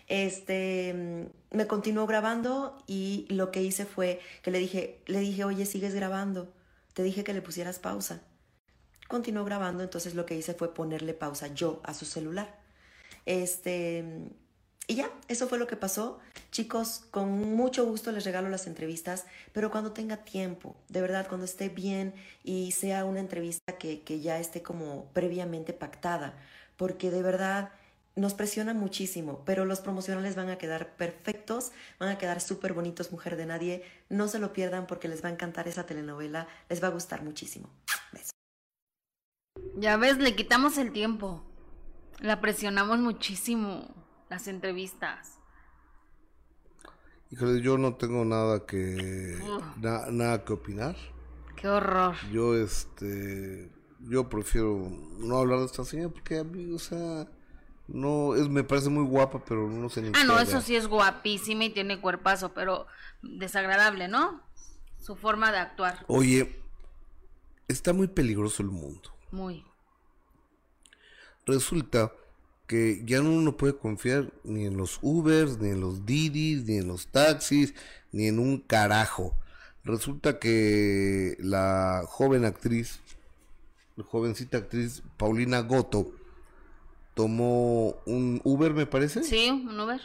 Este mm, me continuó grabando y lo que hice fue que le dije, le dije, "Oye, sigues grabando. Te dije que le pusieras pausa." Continuó grabando, entonces lo que hice fue ponerle pausa yo a su celular. Este mm, y ya, eso fue lo que pasó. Chicos, con mucho gusto les regalo las entrevistas, pero cuando tenga tiempo, de verdad, cuando esté bien y sea una entrevista que, que ya esté como previamente pactada, porque de verdad nos presiona muchísimo, pero los promocionales van a quedar perfectos, van a quedar súper bonitos, Mujer de Nadie. No se lo pierdan porque les va a encantar esa telenovela, les va a gustar muchísimo. Ya ves, le quitamos el tiempo. La presionamos muchísimo. Las entrevistas. Híjole, yo no tengo nada que na- nada que opinar. Qué horror. Yo este yo prefiero no hablar de esta señora porque a mí, o sea, no es me parece muy guapa, pero no sé ni Ah, no, eso sí es guapísima y tiene cuerpazo, pero desagradable, ¿no? Su forma de actuar. Oye, está muy peligroso el mundo. Muy. Resulta que ya uno no puede confiar ni en los Ubers, ni en los Didis, ni en los taxis, ni en un carajo. Resulta que la joven actriz, la jovencita actriz Paulina Goto, tomó un Uber, me parece. Sí, un Uber.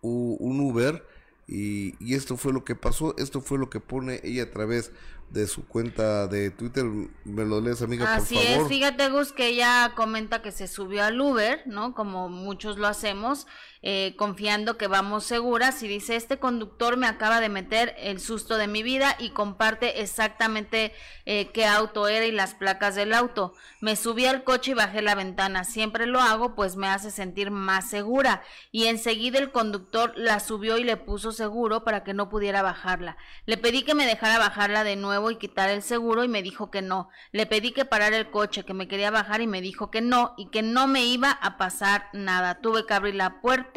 u- un Uber y, y esto fue lo que pasó, esto fue lo que pone ella a través de su cuenta de Twitter, me lo lees amiga Así por es, favor. fíjate Gus que ella comenta que se subió al Uber, ¿no? Como muchos lo hacemos, eh, confiando que vamos seguras y dice, este conductor me acaba de meter el susto de mi vida y comparte exactamente eh, qué auto era y las placas del auto. Me subí al coche y bajé la ventana, siempre lo hago pues me hace sentir más segura y enseguida el conductor la subió y le puso seguro para que no pudiera bajarla. Le pedí que me dejara bajarla de nuevo y quitar el seguro y me dijo que no. Le pedí que parara el coche, que me quería bajar y me dijo que no y que no me iba a pasar nada. Tuve que abrir la puerta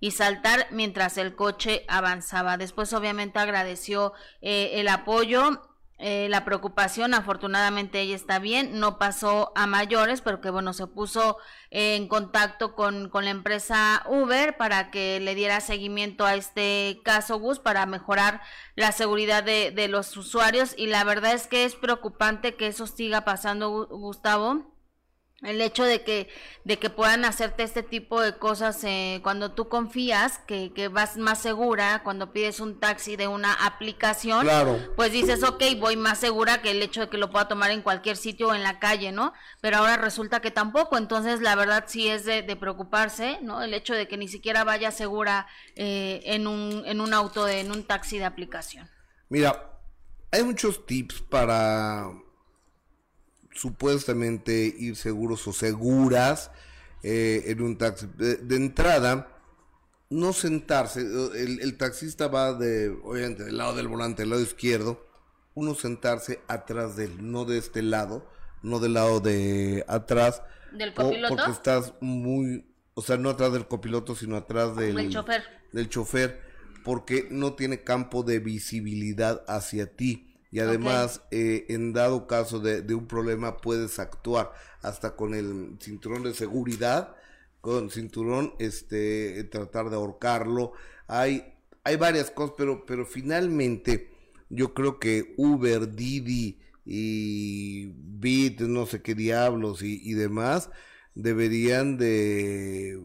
y saltar mientras el coche avanzaba. Después obviamente agradeció eh, el apoyo eh, la preocupación, afortunadamente ella está bien, no pasó a mayores, pero que bueno, se puso en contacto con, con la empresa Uber para que le diera seguimiento a este caso Gus para mejorar la seguridad de, de los usuarios. Y la verdad es que es preocupante que eso siga pasando, Gustavo el hecho de que de que puedan hacerte este tipo de cosas eh, cuando tú confías que, que, vas más segura cuando pides un taxi de una aplicación pues dices ok voy más segura que el hecho de que lo pueda tomar en cualquier sitio o en la calle no pero ahora resulta que tampoco. Entonces la verdad sí es de, preocuparse no el hecho de que ni siquiera vaya segura eh, en un en un auto de, en un taxi de aplicación. Mira hay muchos tips para supuestamente ir seguros o seguras eh, en un taxi. De, entrada, no sentarse, el, taxista va de, obviamente, del lado del volante, del lado izquierdo, uno sentarse atrás de él, no de este lado, no del lado de atrás. ¿Del copiloto? porque estás muy, o sea, no atrás del copiloto, sino atrás del, del chofer. Del chofer, porque no tiene campo de visibilidad hacia ti y además eh, en dado caso de, un problema puedes actuar hasta con el cinturón de seguridad con cinturón este tratar de ahorcarlo. Hay hay varias cosas pero pero finalmente yo creo que Uber Didi y Bit no sé qué diablos y, y demás deberían de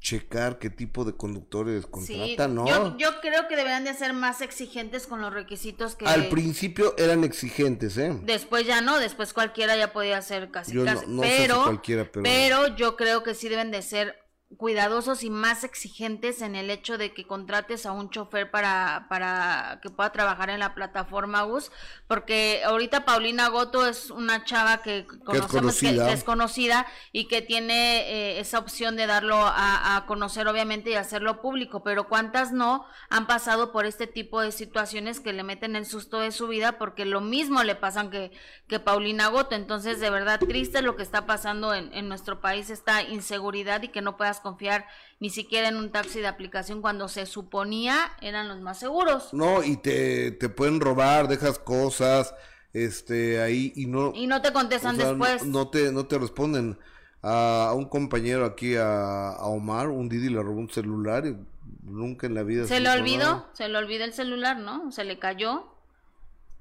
checar qué tipo de conductores contratan, ¿no? Yo, yo, creo que deberían de ser más exigentes con los requisitos que... Al principio eran exigentes, ¿eh? Después ya no, después cualquiera ya podía ser casi casi. pero, cualquiera, pero... pero yo creo que sí deben de ser cuidadosos y más exigentes en el hecho de que contrates a un chofer para, para que pueda trabajar en la plataforma US, porque ahorita Paulina Goto es una chava que conocemos que es conocida, y que tiene eh, esa opción de darlo a, a, conocer obviamente y hacerlo público, pero cuántas no han pasado por este tipo de situaciones que le meten el susto de su vida porque lo mismo le pasan que, que Paulina Goto, entonces de verdad triste lo que está pasando en, en nuestro país, esta inseguridad y que no puedas confiar ni siquiera en un taxi de aplicación cuando se suponía eran los más seguros. No, y te, te pueden robar, dejas cosas, este, ahí y no... Y no te contestan después. No, te, no te responden. A, un compañero aquí, a, Omar, un Didi le robó un celular y nunca en la vida... Se, le olvidó, se le olvidó el celular, ¿no? Se le cayó.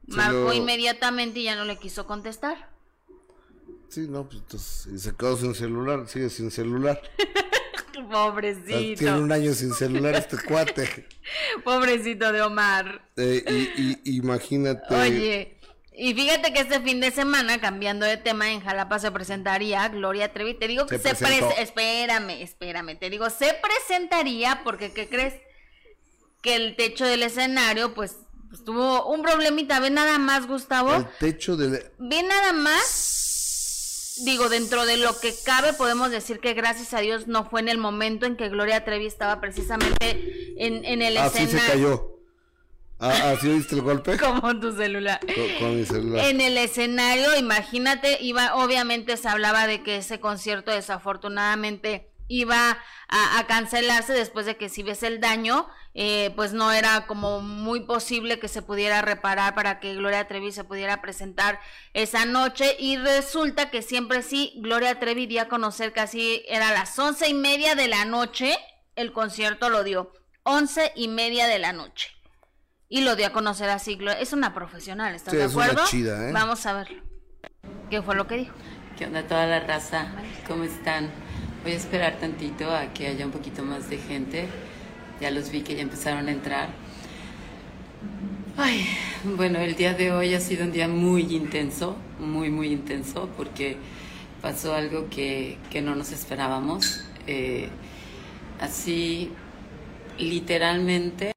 marcó inmediatamente y ya no le quiso contestar. Sí, no, pues entonces, se quedó sin celular, sigue sin celular. Pobrecito. Tiene un año sin celular este cuate. Pobrecito de Omar. Eh, y, imagínate. Oye, y fíjate que este fin de semana, cambiando de tema, en Jalapa se presentaría Gloria Trevi. Te digo que se, se Espérame, espérame. Te digo, se presentaría porque, ¿qué crees? Que el techo del escenario, pues, pues tuvo un problemita. Ve nada más, Gustavo. El techo del... Ve nada más digo, dentro de lo que cabe, podemos decir que gracias a Dios no fue en el momento en que Gloria Trevi estaba precisamente en, en el escenario. Así se cayó. Ah, ¿Así viste el golpe? Como tu celular. Con, mi celular. En el escenario, imagínate, iba, obviamente se hablaba de que ese concierto desafortunadamente iba a, a cancelarse después de que si ves el daño, eh, pues no era como muy posible que se pudiera reparar para que Gloria Trevi se pudiera presentar esa noche y resulta que siempre sí, Gloria Trevi dio a conocer casi era a las once y media de la noche, el concierto lo dio, once y media de la noche. Y lo dio a conocer así, es una profesional, ¿estás de acuerdo? ¿eh? Vamos a ver qué fue lo que dijo. ¿Qué onda toda la raza? ¿Cómo están? Voy a esperar tantito a que haya un poquito más de gente ya los vi que ya empezaron a entrar. Ay, bueno, el día de hoy ha sido un día muy intenso, muy, muy intenso, porque pasó algo que, que no nos esperábamos. Eh, así, literalmente,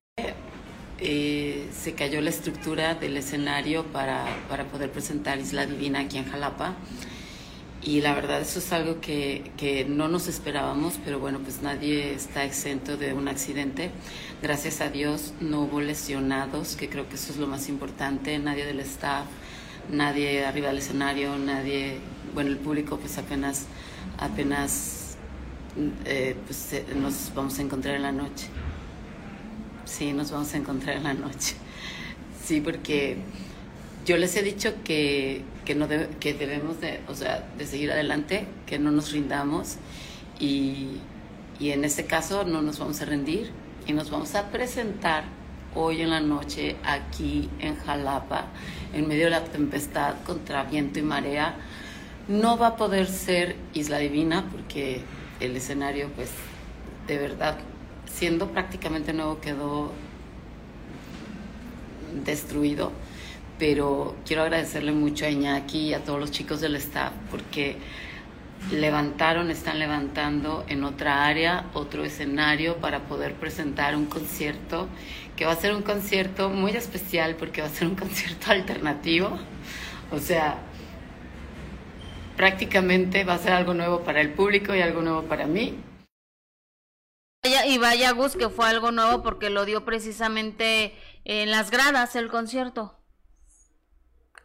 eh, se cayó la estructura del escenario para, para poder presentar Isla Divina aquí en Jalapa y la verdad eso es algo que, que, no nos esperábamos, pero bueno, pues nadie está exento de un accidente. Gracias a Dios no hubo lesionados, que creo que eso es lo más importante, nadie del staff, nadie arriba del escenario, nadie, bueno, el público pues apenas, apenas eh, pues eh, nos vamos a encontrar en la noche. Sí, nos vamos a encontrar en la noche. Sí, porque yo les he dicho que, que, debemos de, o sea, de seguir adelante, que no nos rindamos y, y en este caso no nos vamos a rendir y nos vamos a presentar hoy en la noche aquí en Jalapa, en medio de la tempestad contra viento y marea. No va a poder ser Isla Divina porque el escenario, pues, de verdad, siendo prácticamente nuevo, quedó destruido. Pero quiero agradecerle mucho a Iñaki y a todos los chicos del staff porque levantaron, están levantando en otra área, otro escenario para poder presentar un concierto, que va a ser un concierto muy especial porque va a ser un concierto alternativo. O sea, prácticamente va a ser algo nuevo para el público y algo nuevo para mí. Y vaya Gus que fue algo nuevo porque lo dio precisamente en las gradas el concierto.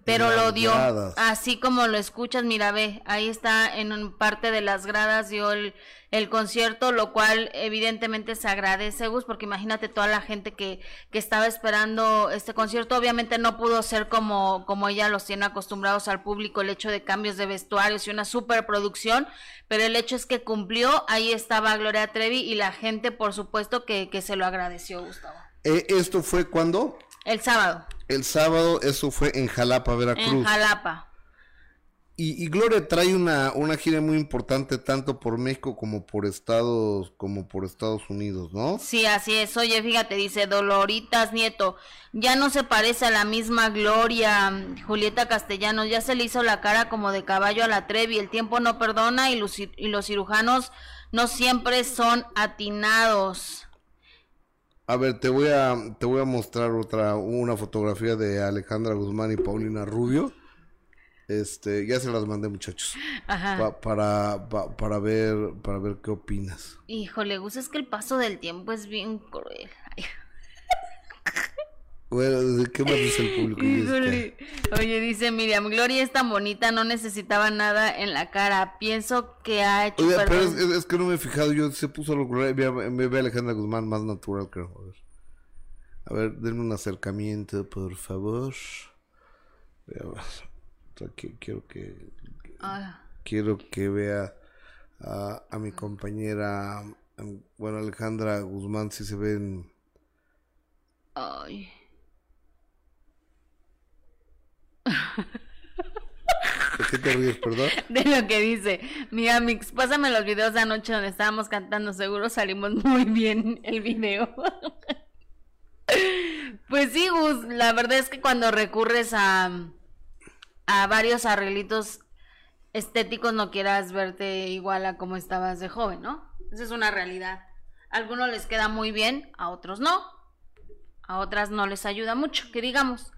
Pero lo dio así como lo escuchas, mira, ve, ahí está en parte de las gradas dio el, el concierto, lo cual evidentemente se agradece, Gus, porque imagínate toda la gente que, que estaba esperando este concierto, obviamente no pudo ser como, como ella los tiene acostumbrados al público, el hecho de cambios de vestuarios y una superproducción, pero el hecho es que cumplió, ahí estaba Gloria Trevi y la gente, por supuesto, que, que se lo agradeció, Gustavo. Eh, ¿Esto fue cuándo? El sábado. El sábado, eso fue en Jalapa, Veracruz. En Jalapa. Y, Gloria trae una, una gira muy importante tanto por México como por Estados, como por Estados Unidos, ¿no? Sí, así es. Oye, fíjate, dice Doloritas Nieto, ya no se parece a la misma Gloria, Julieta Castellanos, ya se le hizo la cara como de caballo a la Trevi, el tiempo no perdona y los, y los cirujanos no siempre son atinados. A ver, te voy a, te voy a mostrar otra, una fotografía de Alejandra Guzmán y Paulina Rubio. Este, ya se las mandé, muchachos. Ajá. para, para ver, para ver qué opinas. Híjole, Gus, es que el paso del tiempo es bien cruel. Bueno, ¿qué más dice el público? Oye, dice Miriam, Gloria es tan bonita, no necesitaba nada en la cara. Pienso que ha hecho. Oye, pero es, que no me he fijado, yo se puso lo Gloria, me ve Alejandra Guzmán más natural, creo. A ver, a ver denme un acercamiento, por favor. Quiero que. Ah. Quiero que vea a, a mi compañera. Bueno, Alejandra Guzmán, si se ven. Ay. ¿De qué te ríes, perdón? De lo que dice. Mira, Mix, pásame los videos de anoche donde estábamos cantando. Seguro salimos muy bien el video. pues sí, Gus, la verdad es que cuando recurres a, a varios arreglitos estéticos no quieras verte igual a como estabas de joven, ¿no? Esa es una realidad. A algunos les queda muy bien, a otros no. A otras no les ayuda mucho, que digamos.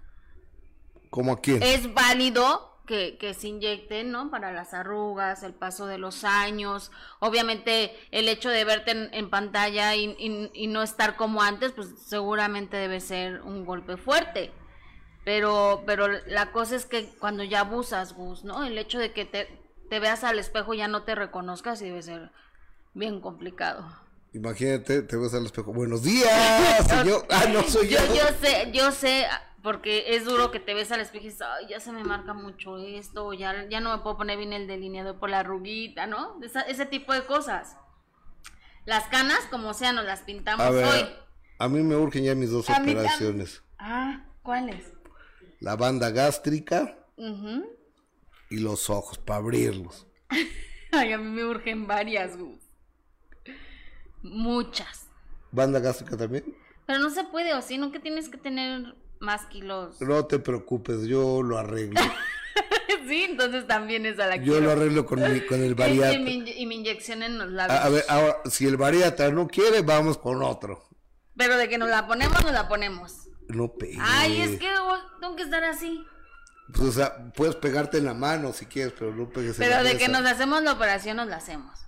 ¿Cómo a quién? Es válido que, que, se inyecten, ¿no? Para las arrugas, el paso de los años, obviamente el hecho de verte en, pantalla y, y, no estar como antes, pues seguramente debe ser un golpe fuerte. Pero, pero la cosa es que cuando ya abusas, Gus, ¿no? El hecho de que te, te veas al espejo y ya no te reconozcas y debe ser bien complicado. Imagínate, te ves al espejo. Buenos días. yo, ah, no soy yo. Yo, sé, yo sé, porque es duro que te ves al espejo y dices, ay, ya se me marca mucho esto, ya, ya no me puedo poner bien el delineado por la ruguita, ¿no? ese tipo de cosas. Las canas, como sea, nos las pintamos hoy. A mí me urgen ya mis dos operaciones. Ah, ¿cuáles? La banda gástrica y los ojos, para abrirlos. Ay, a mí me urgen varias, Muchas. ¿Banda gástrica también? Pero no se puede, o si no que tienes que tener más kilos. No te preocupes, yo lo arreglo. sí, entonces también es a la Yo lo arreglo con, mi, con el variata. Y mi, y mi inyección en los labios. A, ver, ahora, si el variata no quiere, vamos con otro. Pero de que nos la ponemos, nos la ponemos. No pegues. Ay, es que tengo que estar así. Pues, o sea, puedes pegarte en la mano si quieres, pero no pegues pero en la Pero de que nos hacemos la operación, nos la hacemos.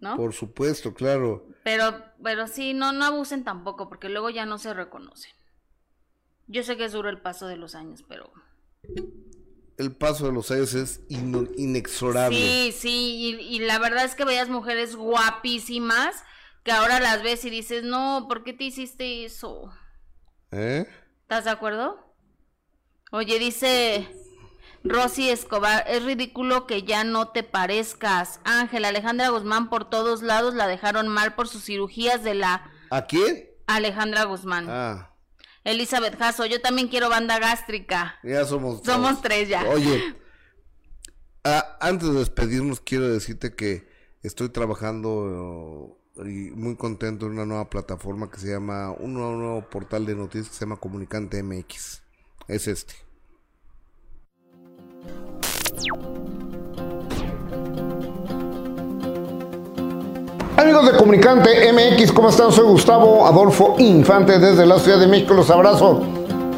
¿No? Por supuesto, claro. Pero, pero sí, no, no abusen tampoco, porque luego ya no se reconocen. Yo sé que es duro el paso de los años, pero... El paso de los años es inexorable. Sí, sí, y, la verdad es que veías mujeres guapísimas que ahora las ves y dices, no, ¿por qué te hiciste eso? ¿Eh? ¿Estás de acuerdo? Oye, dice Rosy Escobar, es ridículo que ya no te parezcas. Ángel, Alejandra Guzmán por todos lados la dejaron mal por sus cirugías de la... ¿A quién? Alejandra Guzmán. Ah. Elizabeth Jasso, yo también quiero banda gástrica. Ya somos Somos tres ya. Oye, antes de despedirnos, quiero decirte que estoy trabajando eh, y muy contento en una nueva plataforma que se llama, un nuevo, un nuevo portal de noticias que se llama Comunicante MX. Es este. Amigos de Comunicante MX, ¿cómo están? Soy Gustavo Adolfo Infante desde la Ciudad de México. Los abrazo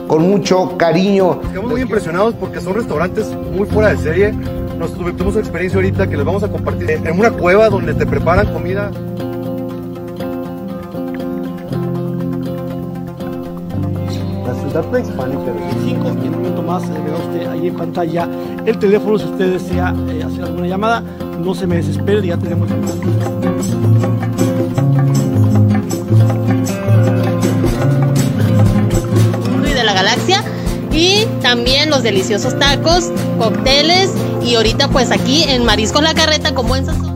con mucho cariño. Estamos muy impresionados porque son restaurantes muy fuera de serie. Nos tuvimos una experiencia ahorita que les vamos a compartir en una cueva donde te preparan comida. La ciudad prehispánica 5 en un momento más eh, verá usted ahí en pantalla el teléfono si usted desea eh, hacer alguna llamada. No se me desespere, ya tenemos los deliciosos tacos, cócteles y ahorita pues aquí en Mariscos La Carreta como en sazón.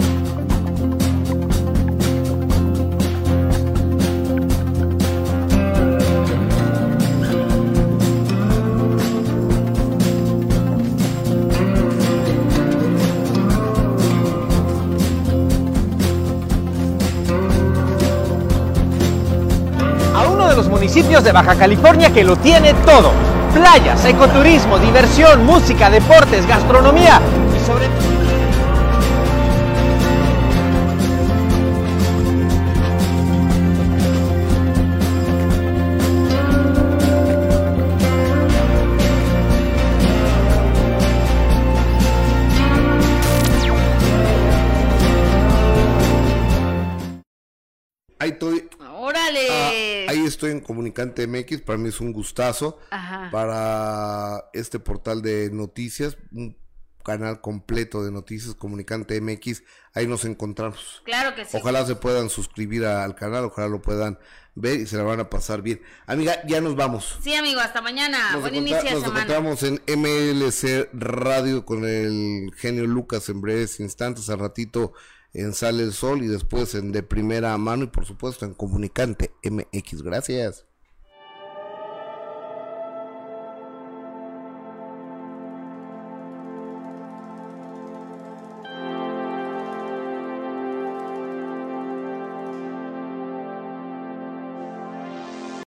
a uno de los municipios de Baja California que lo tiene todo. Playas, ecoturismo, diversión, música, deportes, gastronomía y sobre Ahí estoy. ¡Órale! Ah, ahí estoy en Comunicante MX. Para mí es un gustazo. Ajá. Para este portal de noticias, un canal completo de noticias, Comunicante MX. Ahí nos encontramos. Claro que sí. Ojalá se puedan suscribir al canal, ojalá lo puedan ver y se la van a pasar bien. Amiga, ya nos vamos. Sí, amigo, hasta mañana. Nos, Buen inicio de nos encontramos en MLC Radio con el genio Lucas en breves instantes, al ratito en Sale el Sol y después en De Primera Mano y por supuesto en Comunicante MX. Gracias.